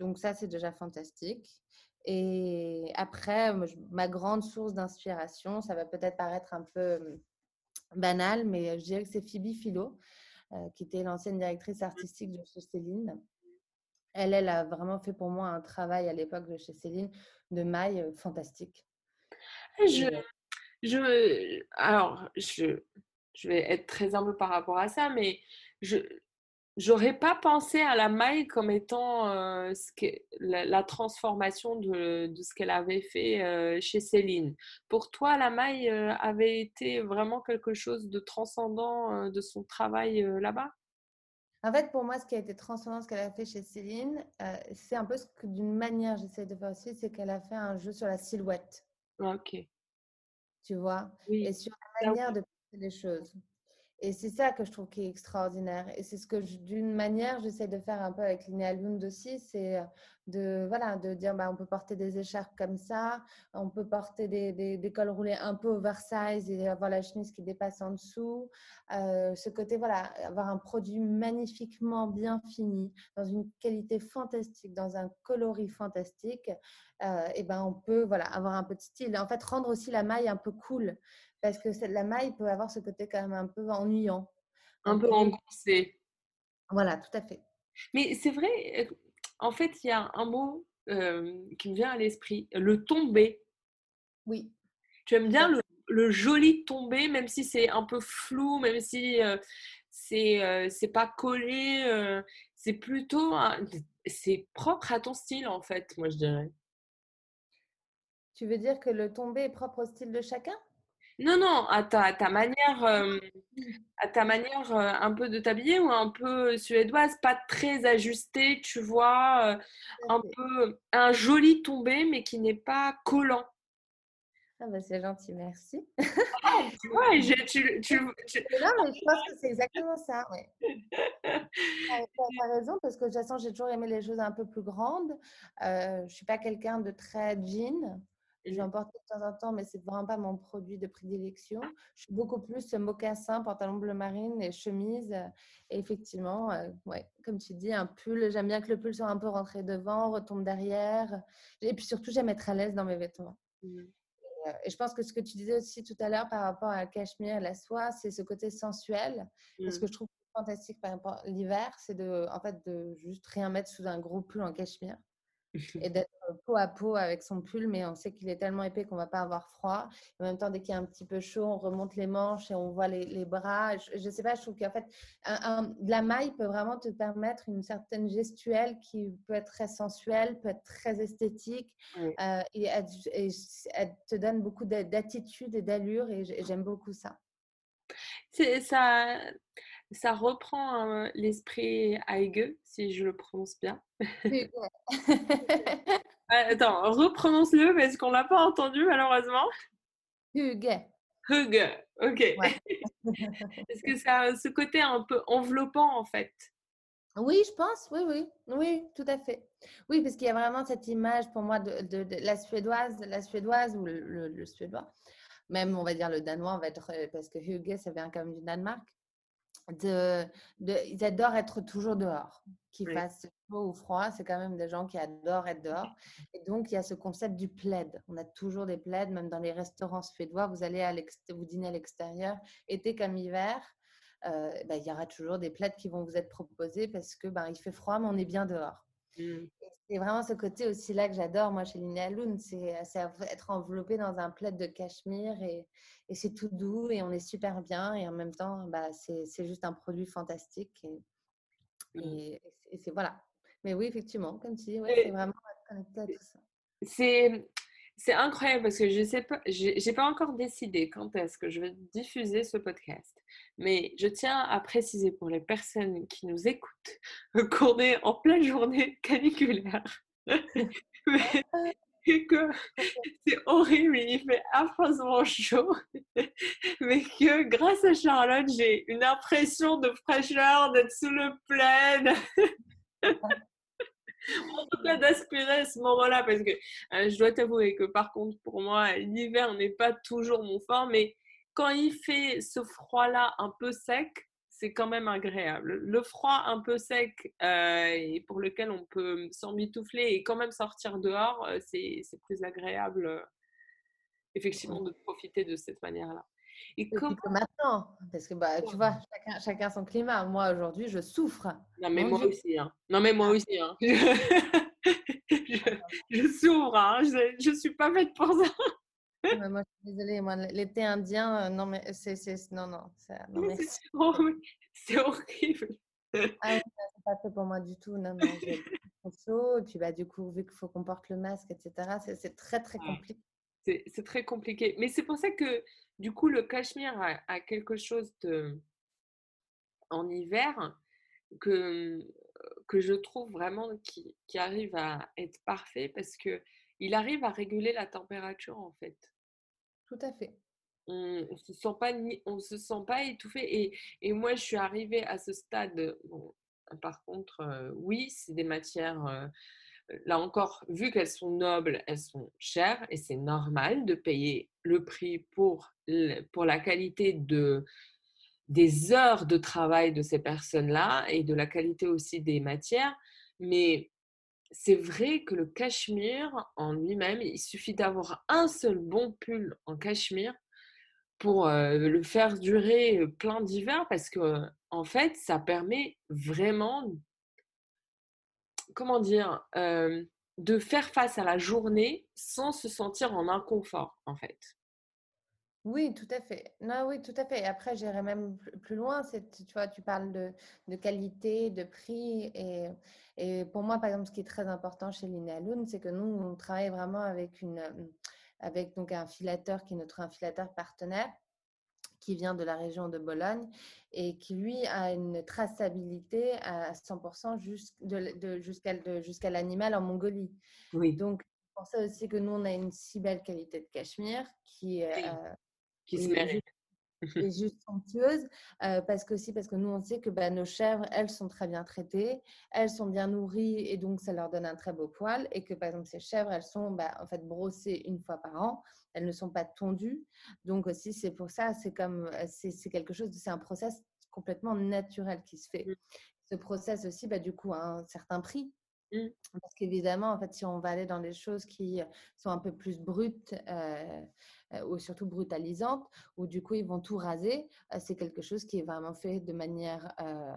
Donc ça, c'est déjà fantastique. Et après, ma grande source d'inspiration, ça va peut-être paraître un peu banal, mais je dirais que c'est Phoebe Philo, qui était l'ancienne directrice artistique de chez Céline. Elle, elle a vraiment fait pour moi un travail à l'époque de chez Céline de maille fantastique. Je, je, alors, je, je vais être très humble par rapport à ça, mais je, J'aurais pas pensé à la maille comme étant euh, ce que, la, la, transformation de, de ce qu'elle avait fait euh, chez Céline. Pour toi, la maille euh, avait été vraiment quelque chose de transcendant de son travail là-bas? En fait, pour moi, ce qui a été transcendant, ce qu'elle a fait chez Céline, c'est un peu ce que d'une manière j'essaie de faire aussi, c'est qu'elle a fait un jeu sur la silhouette. Ok. Tu vois? Oui. Et sur la manière de penser les choses. Et c'est ça que je trouve qui est extraordinaire. Et c'est ce que, d'une manière, j'essaie de faire un peu avec Linéa Lund aussi, c'est de, voilà, de dire bah, on peut porter des écharpes comme ça, on peut porter des, cols roulés un peu oversize et avoir la chemise qui dépasse en dessous. Euh, ce côté, voilà, avoir un produit magnifiquement bien fini, dans une qualité fantastique, dans un coloris fantastique, euh, et ben on peut voilà, avoir un peu de style. En fait, rendre aussi la maille un peu cool parce que la maille peut avoir ce côté quand même un peu ennuyant. Un, peu engoncé. Voilà, tout à fait. Mais c'est vrai, en fait, il y a un mot euh, qui me vient à l'esprit, le tombé. Oui. Tu aimes bien le, le, joli tombé, même si c'est un peu flou, même si euh, c'est euh, pas collé, euh, c'est plutôt c'est propre à ton style en fait, moi je dirais. Tu veux dire que le tombé est propre au style de chacun? Non, non, à ta, à ta manière, euh, à ta manière euh, un peu de t'habiller ou un peu suédoise, pas très ajustée, tu vois, euh, un peu un joli tombé, mais qui n'est pas collant. Ah bah c'est gentil, merci. Ah, tu vois, tu, tu, tu, Non, mais je pense que c'est exactement ça. Ouais. tu as raison, parce que de toute façon, j'ai toujours aimé les choses un peu plus grandes. Euh, je ne suis pas quelqu'un de très jean. Je vais en porter de temps en temps, mais c'est vraiment pas mon produit de prédilection. Je suis beaucoup plus mocassin, pantalon bleu marine et chemise. Et effectivement, euh, ouais, comme tu dis, un pull. J'aime bien que le pull soit un peu rentré devant, retombe derrière. Et puis surtout, j'aime être à l'aise dans mes vêtements. Mmh. Et, euh, et, je pense que ce que tu disais aussi tout à l'heure par rapport à la cachemire, la soie, c'est ce côté sensuel. Mmh. ce que je trouve fantastique par rapport à l'hiver, c'est de, en fait, de juste rien mettre sous un gros pull en cachemire et d'être peau à peau avec son pull, mais on sait qu'il est tellement épais qu'on va pas avoir froid. En même temps, dès qu'il y a un petit peu chaud, on remonte les manches et on voit les, les bras. Je, ne sais pas, je trouve qu'en fait, un, un, la maille peut vraiment te permettre une certaine gestuelle qui peut être très sensuelle, peut être très esthétique, oui. euh, et, elle, et, elle, te donne beaucoup d'attitude et d'allure, et j'aime beaucoup ça. C'est ça ça reprend l'esprit Aige, si je le prononce bien. Attends, reprononce-le parce qu'on l'a pas entendu malheureusement. Hugue. Hugue, ok. Ouais. Est-ce que ça a ce côté un peu enveloppant en fait oui, je pense, oui, oui, oui, tout à fait. Oui, parce qu'il y a vraiment cette image pour moi de, de, de la suédoise, la suédoise ou le, le, le, suédois, même on va dire le danois, on va être, parce que Hugue, ça vient quand même du Danemark. De, ils adorent être toujours dehors, qu'il fasse chaud ou froid, c'est quand même des gens qui adorent être dehors. Et donc, il y a ce concept du plaid. On a toujours des plaids, même dans les restaurants suédois, vous allez à vous dîner à l'extérieur, été comme hiver, euh, bah, il y aura toujours des plaids qui vont vous être proposés parce que ben, il fait froid, mais on est bien dehors. Mmh. C'est vraiment ce côté aussi là que j'adore, moi, chez Linéa Loon, c'est être enveloppé dans un plaid de cachemire et, et c'est tout doux et on est super bien et en même temps, bah, c'est juste un produit fantastique et, mmh. et, c'est voilà. Mais oui, effectivement, comme tu dis, ouais, c'est vraiment connecté à tout ça. C'est c'est incroyable parce que je sais pas, j'ai pas encore décidé quand est-ce que je vais diffuser ce podcast. Mais je tiens à préciser pour les personnes qui nous écoutent qu'on est en pleine journée caniculaire. et que c'est horrible, il fait affreusement chaud, mais que grâce à Charlotte, j'ai une impression de fraîcheur, d'être sous le plaid en tout cas d'aspirer à ce moment-là parce que euh, je dois t'avouer que par contre pour moi l'hiver n'est pas toujours mon fort mais quand il fait ce froid-là un peu sec c'est quand même agréable. Le froid un peu sec euh, et pour lequel on peut s'emmitoufler et quand même sortir dehors, euh, c'est plus agréable effectivement de profiter de cette manière-là. Et comme maintenant, parce que bah, tu vois, chacun, chacun son climat. Moi, aujourd'hui, je souffre. Non, mais moi aussi. Hein. Non, mais moi aussi. Hein. je, souffre. Hein. Je ne suis pas faite pour ça. moi, je suis désolée. Moi, l'été indien, euh, non, mais c'est. Non, non. C'est horrible. Ah, c'est pas fait pour moi du tout. Non, non. J'ai chaud. Et puis, bah, du coup, vu qu'il faut qu'on porte le masque, etc., c'est très, très compliqué. C'est très compliqué. Mais c'est pour ça que du coup, le cachemire a, quelque chose de, en hiver que, que je trouve vraiment qui, qui, arrive à être parfait parce que il arrive à réguler la température en fait. Tout à fait. On ne se sent pas on se sent pas étouffé et, et, moi je suis arrivée à ce stade. Bon, par contre, euh, oui, c'est des matières euh, là encore, vu qu'elles sont nobles, elles sont chères et c'est normal de payer le prix pour, pour la qualité de, des heures de travail de ces personnes-là et de la qualité aussi des matières. Mais c'est vrai que le cachemire en lui-même, il suffit d'avoir un seul bon pull en cachemire pour euh, le faire durer plein d'hivers parce que en fait, ça permet vraiment comment dire, de faire face à la journée sans se sentir en inconfort, en fait. Oui, tout à fait. Non, oui, tout à fait. Après, j'irai même plus loin. Tu vois, parles de, qualité, de prix. Et, pour moi, par exemple, ce qui est très important chez Linealoon, c'est que nous, on travaille vraiment avec, une, un filateur qui est notre infilateur partenaire qui vient de la région de Bologne et qui, lui, a une traçabilité à 100% jusqu'à l'animal en Mongolie. Oui. Donc, c'est pour ça aussi que nous, on a une si belle qualité de cachemire qui, euh, qui se mérite et juste somptueuse euh, parce que aussi parce que nous on sait que bah, nos chèvres elles sont très bien traitées elles sont bien nourries et donc ça leur donne un très beau poil et que par exemple ces chèvres elles sont bah, en fait brossées une fois par an elles ne sont pas tondues donc aussi c'est pour ça c'est comme euh, c'est quelque chose c'est un process complètement naturel qui se fait mmh. ce process aussi bah, du coup a un certain prix mmh. Parce qu'évidemment, en fait, si on va aller dans des choses qui sont un peu plus brutes, euh, euh, ou surtout brutalisante, où du coup ils vont tout raser. Euh, c'est quelque chose qui est vraiment fait de manière euh,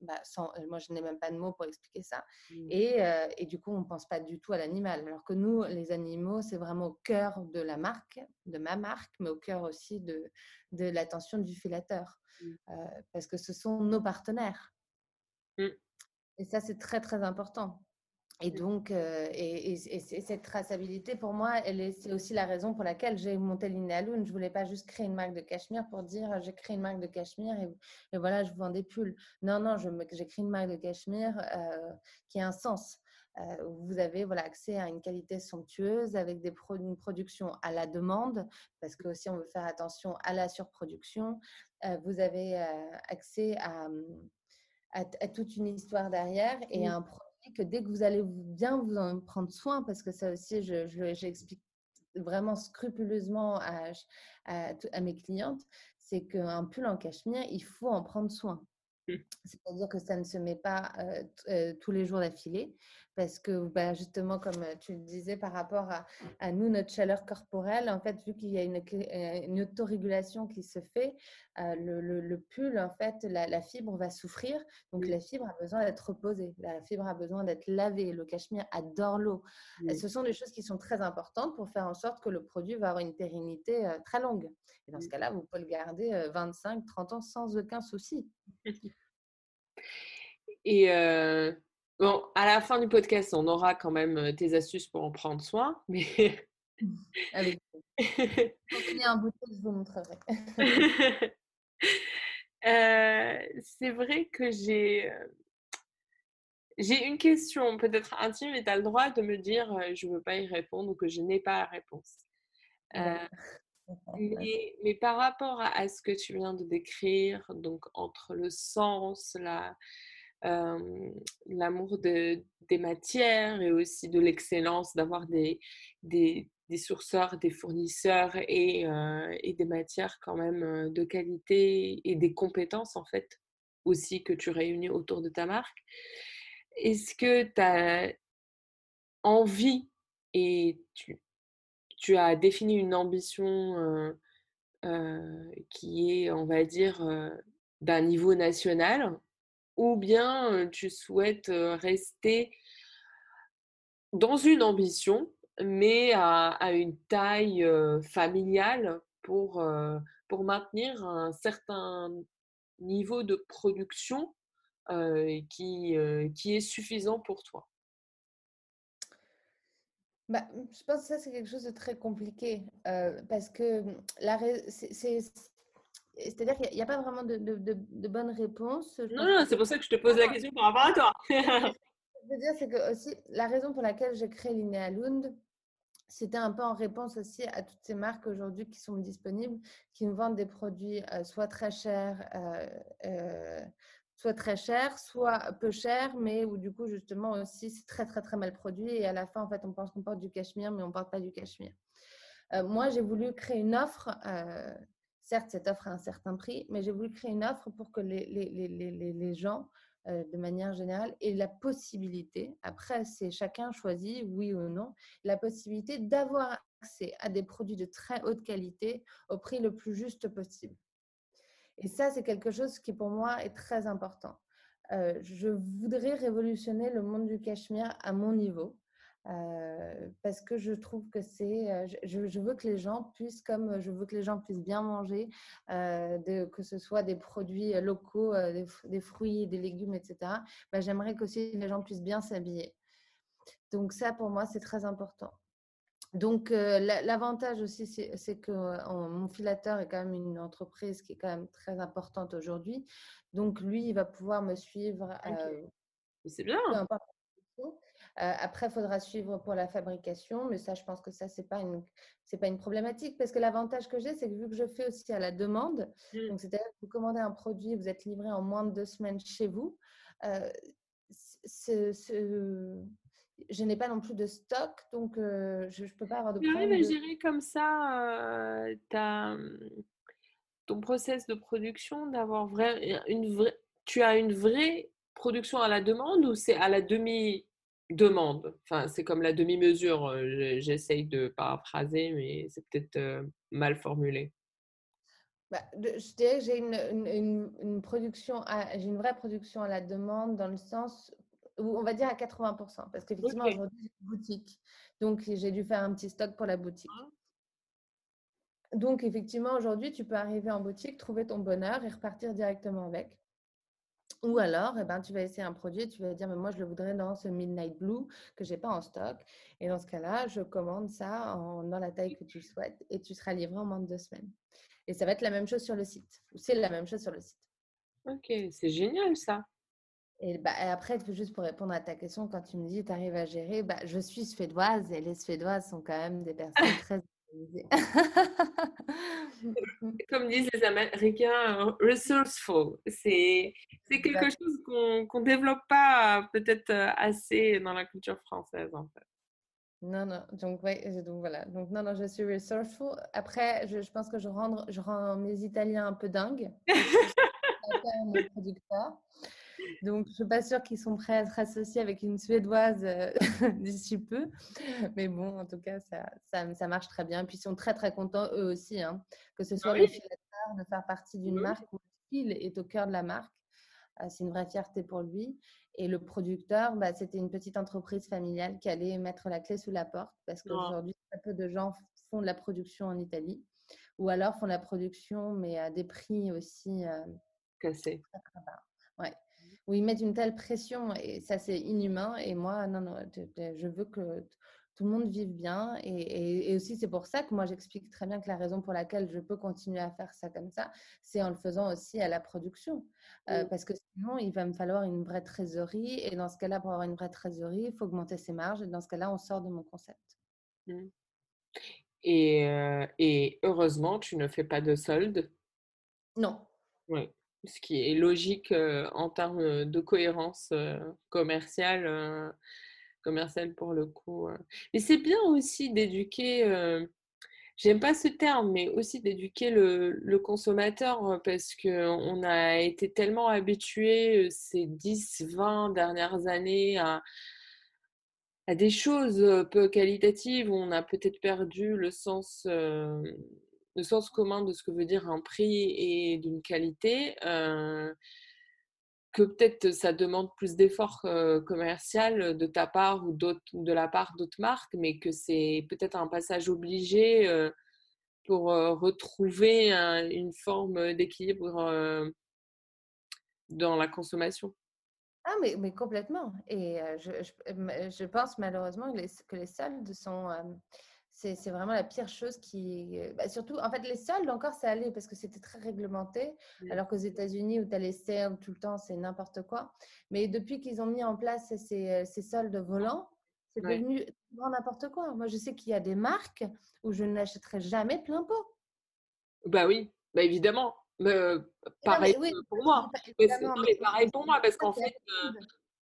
bah, sans, moi, je n'ai même pas de mots pour expliquer ça. Mmh. Et, et, du coup, on ne pense pas du tout à l'animal. Alors que nous, les animaux, c'est vraiment au cœur de la marque, de ma marque, mais au cœur aussi de, de l'attention du filateur. Mmh. parce que ce sont nos partenaires. Mmh. Et ça, c'est très, très important. Et donc, euh, et, cette traçabilité, pour moi, c'est aussi la raison pour laquelle j'ai monté Linealoon. Je ne voulais pas juste créer une marque de cachemire pour dire j'ai créé une marque de cachemire et, voilà, je vends des pulls. Non, non, j'ai créé une marque de cachemire euh, qui a un sens. Euh, vous avez voilà, accès à une qualité somptueuse avec des une production à la demande, parce que aussi on veut faire attention à la surproduction. vous avez accès à, à, toute une histoire derrière et à un produit que dès que vous allez bien vous en prendre soin, parce que ça aussi, j'explique je, vraiment scrupuleusement à, à, mes clientes, c'est qu'un pull en cachemire, il faut en prendre soin. Mmh. C'est-à-dire que ça ne se met pas tous les jours d'affilée, parce que bah, justement, comme tu le disais, par rapport à, nous, notre chaleur corporelle, en fait, vu qu'il y a une, une, autorégulation qui se fait, le, pull, en fait, la, fibre va souffrir. Donc, la fibre a besoin d'être reposée, la fibre a besoin d'être lavée. Le cachemire adore l'eau. Ce sont des choses qui sont très importantes pour faire en sorte que le produit va avoir une pérennité très longue. Et dans ce cas-là, vous pouvez le garder 25, 30 ans sans aucun souci. Et bon, à la fin du podcast, on aura quand même tes astuces pour en prendre soin. Mais... Avec un bouton, je vous montrerai. c'est vrai que j'ai j'ai une question peut-être intime et tu as le droit de me dire je ne veux pas y répondre ou que je n'ai pas la réponse. Mais, mais, par rapport à, ce que tu viens de décrire, donc entre le sens, la, l'amour de, des matières et aussi de l'excellence, d'avoir des, des, des, sourceurs, des fournisseurs et, et, des matières quand même de qualité et des compétences en fait aussi que tu réunis autour de ta marque. Est-ce que tu as envie et tu, tu as défini une ambition qui est, on va dire, d'un niveau national, ou bien tu souhaites rester dans une ambition, mais à, une taille familiale pour, pour maintenir un certain niveau de production qui, qui est suffisant pour toi? Bah, je pense que ça, c'est quelque chose de très compliqué parce que mmh, la c'est. C'est-à-dire qu'il n'y a, pas vraiment de, de, de, bonnes réponses. Non, non, c'est pour ça que je te pose la question par rapport à toi. je veux dire, c'est que aussi, la raison pour laquelle j'ai créé Linéa Lund, c'était un peu en réponse aussi à toutes ces marques aujourd'hui qui sont disponibles, qui nous vendent des produits euh, soit très chers, euh, soit très cher, soit peu cher, mais où du coup, justement, aussi, c'est très, très, très mal produit. Et à la fin, en fait, on pense qu'on porte du cachemire, mais on ne porte pas du cachemire. Euh, moi, j'ai voulu créer une offre. Certes, cette offre a un certain prix, mais j'ai voulu créer une offre pour que les gens, euh, de manière générale, aient la possibilité, après, c'est chacun choisit, oui ou non, la possibilité d'avoir accès à des produits de très haute qualité au prix le plus juste possible. Et ça, c'est quelque chose qui pour moi est très important. Euh, je voudrais révolutionner le monde du cachemire à mon niveau. Euh, parce que je trouve que c'est, je, veux que les gens puissent, comme je veux que les gens puissent bien manger, que ce soit des produits locaux, des, fruits, des légumes, etc. Bah, j'aimerais que aussi les gens puissent bien s'habiller. Donc ça, pour moi, c'est très important. Donc, l'avantage aussi, c'est que mon filateur est quand même une entreprise qui est quand même très importante aujourd'hui. Donc, lui, il va pouvoir me suivre. c'est bien. Après, il faudra suivre pour la fabrication, mais ça, je pense que ça, ce n'est pas, une, pas une problématique parce que l'avantage que j'ai, c'est que vu que je fais aussi à la demande, mmh. donc c'est-à-dire que vous commandez un produit, vous êtes livré en moins de deux semaines chez vous, ce, je n'ai pas non plus de stock, donc je ne peux pas avoir de problème. Tu arrives à gérer comme ça ton process de production, d'avoir vrai, une vraie, tu as une vraie production à la demande ou c'est à la demi-demande Enfin, c'est comme la demi-mesure. J'essaye de paraphraser, mais c'est peut-être mal formulé. Bah, je dirais que j'ai une, une, production, j'ai une vraie production à la demande dans le sens on va dire à 80%, parce qu'effectivement, aujourd'hui, j'ai une boutique. Donc, j'ai dû faire un petit stock pour la boutique. Hein? Donc, effectivement, aujourd'hui, tu peux arriver en boutique, trouver ton bonheur et repartir directement avec. Ou alors, eh ben, tu vas essayer un produit et tu vas dire, mais moi, je le voudrais dans ce Midnight Blue que je n'ai pas en stock. Et dans ce cas-là, je commande ça en, dans la taille que tu souhaites et tu seras livré en moins de deux semaines. Et ça va être la même chose sur le site. C'est la même chose sur le site. Ok, c'est génial ça. Et bah, après, juste pour répondre à ta question, quand tu me dis tu arrives à gérer, bah, je suis suédoise et les Suédoises sont quand même des personnes très. Comme disent les Américains, resourceful. C'est quelque chose qu'on ne développe pas peut-être euh, assez dans la culture française en fait. Non, non. Donc, ouais, donc voilà. Donc, non, non, je suis resourceful. Après, je, je pense que je rends, je rends mes Italiens un peu dingues. Donc, je ne suis pas sûre qu'ils sont prêts à être associés avec une Suédoise euh, d'ici peu. Mais bon, en tout cas, ça, ça, ça, marche très bien. Puis, ils sont très, très contents, eux aussi, hein, que ce soit ah le filateur de faire partie d'une marque où le fil est au cœur de la marque. Euh, c'est une vraie fierté pour lui. Et le producteur, bah, c'était une petite entreprise familiale qui allait mettre la clé sous la porte parce qu'aujourd'hui, très peu de gens font de la production en Italie ou alors font de la production, mais à des prix aussi euh, cassés. Ouais où ils mettent une telle pression et ça c'est inhumain. Et moi, non, non, je veux que tout le monde vive bien. Et, aussi, c'est pour ça que moi, j'explique très bien que la raison pour laquelle je peux continuer à faire ça comme ça, c'est en le faisant aussi à la production. Euh, parce que sinon, il va me falloir une vraie trésorerie. Et dans ce cas-là, pour avoir une vraie trésorerie, il faut augmenter ses marges. Et dans ce cas-là, on sort de mon concept. Mmh. Et, euh, et heureusement, tu ne fais pas de solde. Non. Oui ce qui est logique en termes de cohérence commerciale, commerciale pour le coup. Mais c'est bien aussi d'éduquer, j'aime pas ce terme, mais aussi d'éduquer le, consommateur parce qu'on a été tellement habitué ces 10, 20 dernières années à, des choses peu qualitatives on a peut-être perdu le sens le sens commun de ce que veut dire un prix et d'une qualité, euh, que peut-être ça demande plus d'efforts euh, commercial de ta part ou, de la part d'autres marques, mais que c'est peut-être un passage obligé euh, pour retrouver une forme d'équilibre dans la consommation. Ah, mais, complètement. Et je, je, pense malheureusement que les, que les soldes sont c'est vraiment la pire chose qui. Bah, surtout, en fait, les soldes, encore, c'est allé parce que c'était très réglementé. Alors qu'aux États-Unis, où tu as les sales tout le temps, c'est n'importe quoi. Mais depuis qu'ils ont mis en place ces, ces soldes volants, c'est devenu n'importe quoi. Moi, je sais qu'il y a des marques où je n'achèterai jamais plein pot. Bah oui, bah évidemment. pareil pour moi. pareil pour moi, parce qu'en fait,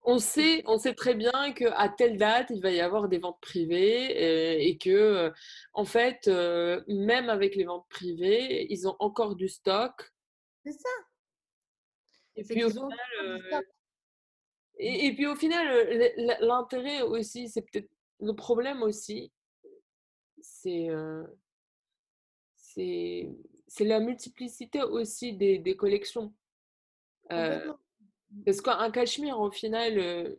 on sait, on sait très bien qu'à telle date, il va y avoir des ventes privées euh, et, que, euh, en fait, euh, même avec les ventes privées, ils ont encore du stock. C'est ça. Et puis, au final, et, puis, au final, l'intérêt aussi, c'est peut-être le problème aussi, c'est c'est la multiplicité aussi des, des collections. Parce qu'un cachemire, au final,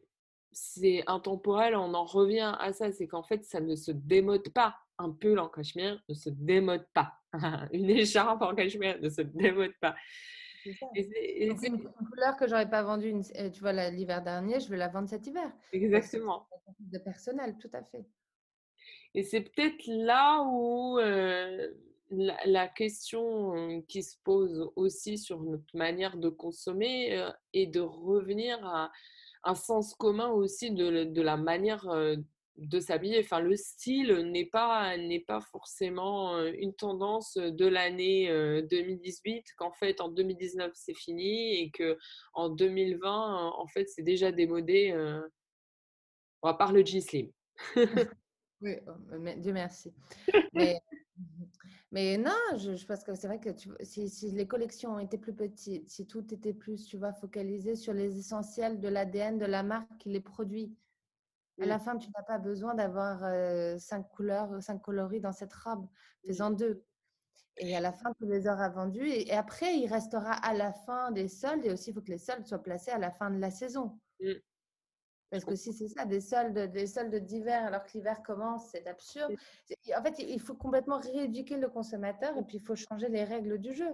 c'est intemporel, on en revient à ça, c'est qu'en fait, ça ne se démode pas. Un pull en cachemire ne se démode pas. une écharpe en cachemire ne se démode pas. C'est une, couleur que j'aurais pas vendue, tu vois, l'hiver dernier, je vais la vendre cet hiver. Exactement. De personnel, tout à fait. Et c'est peut-être là où la, question qui se pose aussi sur notre manière de consommer est de revenir à un sens commun aussi de, la manière de s'habiller. Enfin, le style n'est pas, n'est pas forcément une tendance de l'année 2018, qu'en fait en 2019 c'est fini et que en 2020 en fait c'est déjà démodé. à part le G-Slim. oui, oh, Dieu merci. Mais mais non, je, pense que c'est vrai que si, les collections étaient plus petites, si tout était plus, tu vois, focalisé sur les essentiels de l'ADN de la marque qui les produit, à la fin, tu n'as pas besoin d'avoir euh, cinq couleurs, cinq coloris dans cette robe. Fais-en deux. Et à la fin, tu les auras vendus. Et, après, il restera à la fin des soldes. Et aussi, il faut que les soldes soient placés à la fin de la saison. Mmh. Parce que si c'est ça, des soldes, des soldes d'hiver alors que l'hiver commence, c'est absurde. En fait, il faut complètement rééduquer le consommateur et puis il faut changer les règles du jeu.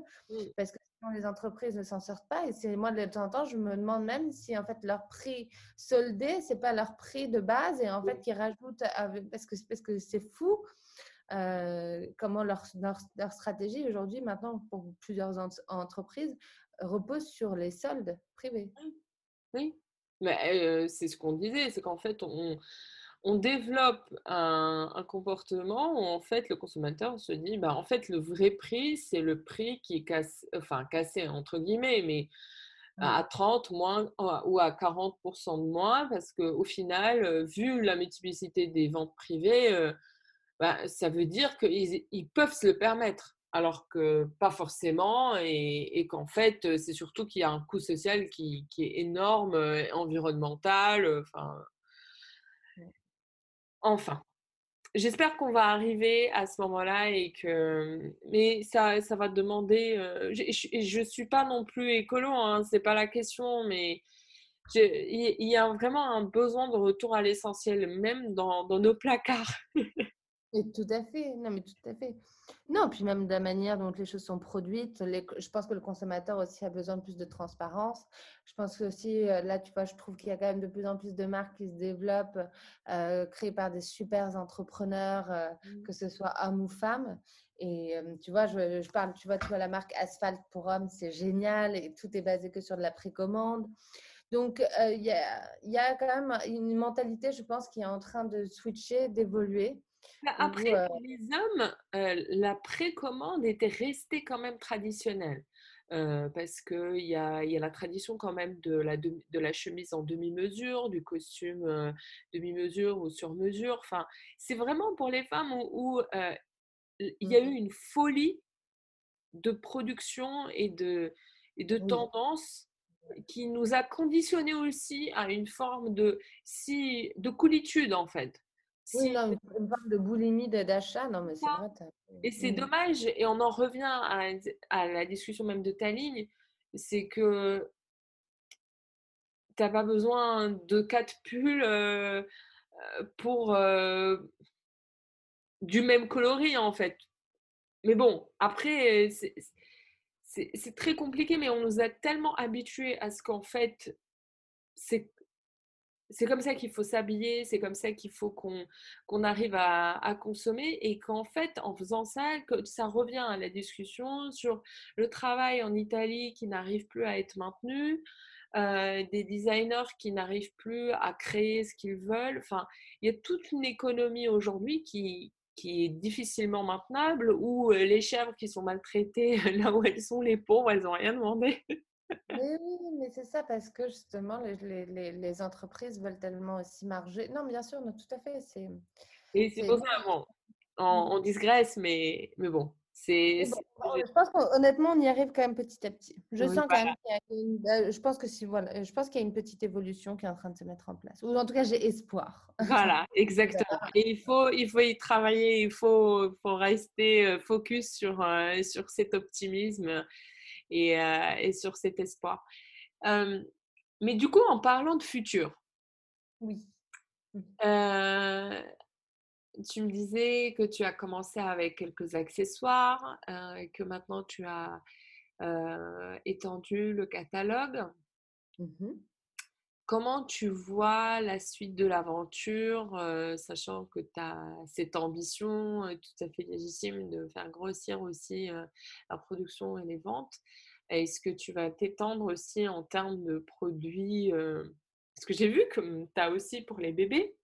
Parce que sinon, les entreprises ne s'en sortent pas. Et c'est moi, de temps en temps, je me demande même si en fait leur prix soldé, c'est pas leur prix de base et en fait qu'ils rajoutent parce que parce que c'est fou. Euh, comment leur, leur, stratégie aujourd'hui, maintenant, pour plusieurs entreprises, repose sur les soldes privés. Oui, mais c'est ce qu'on disait, c'est qu'en fait, on, on développe un, comportement où en fait le consommateur se dit bah en fait le vrai prix c'est le prix qui est cassé, enfin cassé entre guillemets mais à 30 moins ou à 40% de moins parce qu'au final, vu la multiplicité des ventes privées, bah, ça veut dire qu'ils ils peuvent se le permettre alors que pas forcément, et, qu'en fait, c'est surtout qu'il y a un coût social qui, est énorme, environnemental, enfin. Enfin, j'espère qu'on va arriver à ce moment-là et que, mais ça, ça va demander. je ne suis pas non plus écolo, hein, c'est pas la question, mais il y, a vraiment un besoin de retour à l'essentiel, même dans, dans nos placards. Et tout à fait, non mais tout à fait. Non, puis même de la manière dont les choses sont produites, je pense que le consommateur aussi a besoin de plus de transparence. Je pense que aussi, euh, là, tu vois, je trouve qu'il y a quand même de plus en plus de marques qui se développent, euh, créées par des super entrepreneurs, euh, mmh. que ce soit hommes ou femmes. Et tu vois, je, parle, tu vois, tu vois, la marque Asphalt pour hommes, c'est génial et tout est basé que sur de la précommande. Donc, il y, a, y a quand même une mentalité, je pense, qui est en train de switcher, d'évoluer. Bah, après, pour les hommes, la précommande était restée quand même traditionnelle. parce qu'il y a, y a la tradition quand même de la, de, la chemise en demi-mesure, du costume demi-mesure ou sur mesure. Enfin, c'est vraiment pour les femmes où, il y a mmh eu une folie de production et de, et de tendance qui nous a conditionnés aussi à une forme de, si, de coolitude en fait. Oui, non, une forme de boulimie d'achat, non, mais c'est vrai. Et c'est mmh. dommage, et on en revient à, à, la discussion même de ta ligne, c'est que tu n'as pas besoin de quatre pulls euh, pour euh, du même coloris, en fait. Mais bon, après, c'est très compliqué, mais on nous a tellement habitués à ce qu'en fait, c'est c'est comme ça qu'il faut s'habiller, c'est comme ça qu'il faut qu'on arrive à, consommer et qu'en fait, en faisant ça, que ça revient à la discussion sur le travail en Italie qui n'arrive plus à être maintenu, euh, des designers qui n'arrivent plus à créer ce qu'ils veulent. Enfin, il y a toute une économie aujourd'hui qui, est difficilement maintenable, où euh, les chèvres qui sont maltraitées là où elles sont, les pauvres, elles n'ont rien demandé. Oui, mais c'est ça parce que justement, les, les, les, entreprises veulent tellement aussi marger. Non, bien sûr, tout à fait. C'est, Et c'est pour ça, bon, on, mmh. digresse, mais, mais bon. C'est, je pense qu'honnêtement, on y arrive quand même petit à petit. Je sens quand même qu'il y a une, bah, je pense que si voilà, je pense qu'il y a une petite évolution qui est en train de se mettre en place. Ou en tout cas, j'ai espoir. Voilà, exactement. Et il faut, il faut y travailler, il faut, faut rester euh, focus sur, euh, sur cet optimisme euh, et, sur cet espoir. mais du coup, en parlant de futur, oui. Mmh. tu me disais que tu as commencé avec quelques accessoires, que maintenant tu as étendu le catalogue. Mmh Comment tu vois la suite de l'aventure, sachant que tu as cette ambition tout à fait légitime de faire grossir aussi la production et les ventes Est-ce que tu vas t'étendre aussi en termes de produits Parce que j'ai vu que tu as aussi pour les bébés.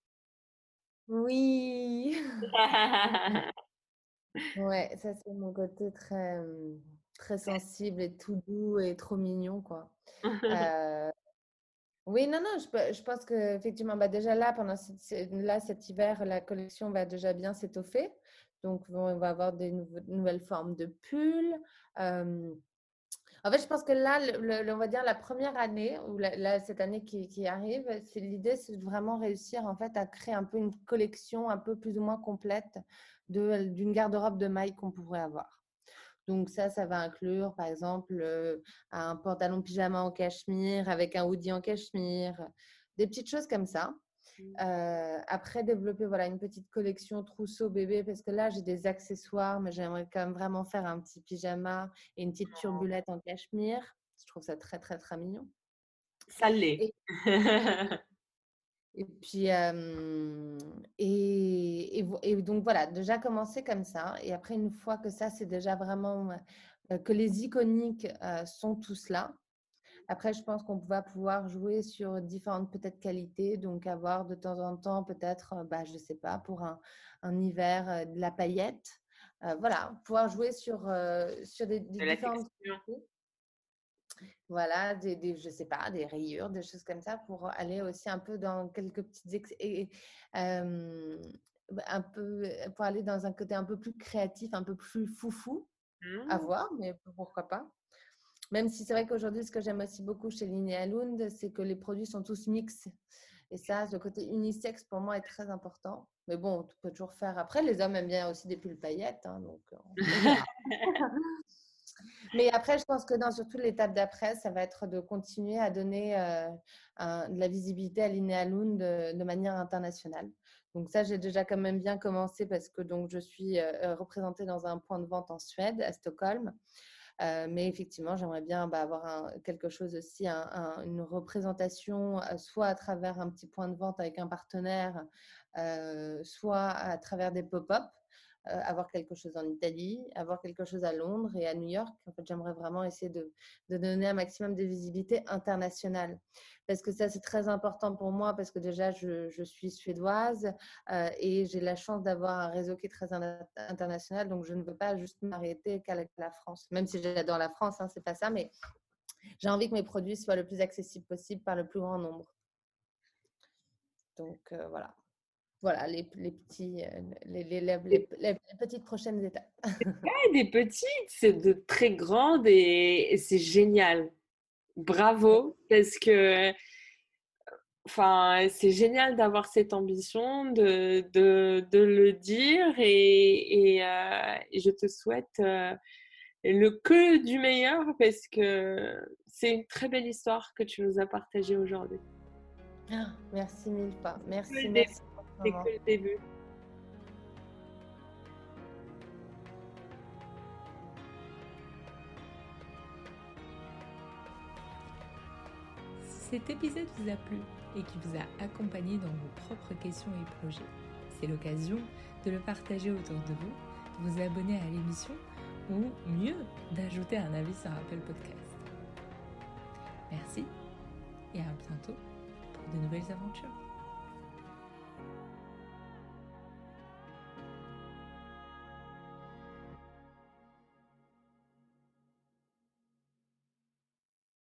Oui. ouais, ça c'est mon côté très, très sensible et tout doux et trop mignon, quoi. Oui, non, non, je, pense qu'effectivement, bah déjà là, pendant là, cet hiver, la collection va déjà bien s'étoffer. Donc, on va avoir des nouvelles formes de pulls. en fait, je pense que là, on va dire la première année, ou la, cette année qui, arrive, l'idée, c'est vraiment réussir en fait à créer un peu une collection un peu plus ou moins complète d'une garde-robe de mailles qu'on pourrait avoir. Donc ça, ça va inclure par exemple un pantalon pyjama en cachemire avec un hoodie en cachemire, des petites choses comme ça. Mmh. après, développer voilà, une petite collection trousseau bébé parce que là, j'ai des accessoires, mais j'aimerais quand même vraiment faire un petit pyjama et une petite turbulette en cachemire. Je trouve ça très, très, très mignon. Ça l'est. Et puis, et, et, donc voilà, déjà commencer comme ça. Et après, une fois que ça, c'est déjà vraiment que les iconiques sont tous là. Après, je pense qu'on va pouvoir jouer sur différentes peut-être qualités. Donc, avoir de temps en temps, peut-être, bah, je ne sais pas, pour un, un hiver, de la paillette. voilà, pouvoir jouer sur, sur des, différentes qualités. Voilà, des, je sais pas, des rayures, des choses comme ça, pour aller aussi un peu dans quelques petites et, un peu pour aller dans un côté un peu plus créatif, un peu plus foufou à mmh. voir, mais pourquoi pas. Même si c'est vrai qu'aujourd'hui, ce que j'aime aussi beaucoup chez Linnea Lund, c'est que les produits sont tous mix. Et ça, le côté unisexe pour moi est très important. Mais bon, on peut toujours faire. Après, les hommes aiment bien aussi des pulls paillettes. Hein, donc Mais après, je pense que dans surtout l'étape d'après, ça va être de continuer à donner euh, de la visibilité à Linnea Lund de, manière internationale. Donc ça, j'ai déjà quand même bien commencé parce que donc je suis euh, représentée dans un point de vente en Suède, à Stockholm. Euh, mais effectivement, j'aimerais bien bah, avoir quelque chose aussi, une représentation, soit à travers un petit point de vente avec un partenaire, soit à travers des pop-up. Euh, avoir quelque chose en Italie, avoir quelque chose à Londres et à New York. En fait, j'aimerais vraiment essayer de, donner un maximum de visibilité internationale. Parce que ça, c'est très important pour moi, parce que déjà, je, suis suédoise euh, et j'ai la chance d'avoir un réseau qui est très international. Donc, je ne veux pas juste m'arrêter qu'à la, France. Même si j'adore la France, hein, c'est pas ça, mais j'ai envie que mes produits soient le plus accessibles possible par le plus grand nombre. Donc, euh, voilà voilà les, petits, euh, les, les, petites prochaines étapes. Ouais, des petites, c'est de très grandes et, c'est génial. Bravo, parce que enfin, c'est génial d'avoir cette ambition, de, de, de le dire et, et, euh, je te souhaite euh, le que du meilleur parce que c'est une très belle histoire que tu nous as partagée aujourd'hui. Ah, merci mille fois. Merci, merci. C'est que le début. Si cet épisode vous a plu et qui vous a accompagné dans vos propres questions et projets, c'est l'occasion de le partager autour de vous, de vous abonner à l'émission ou mieux d'ajouter un avis sur Apple Podcast. Merci et à bientôt pour de nouvelles aventures.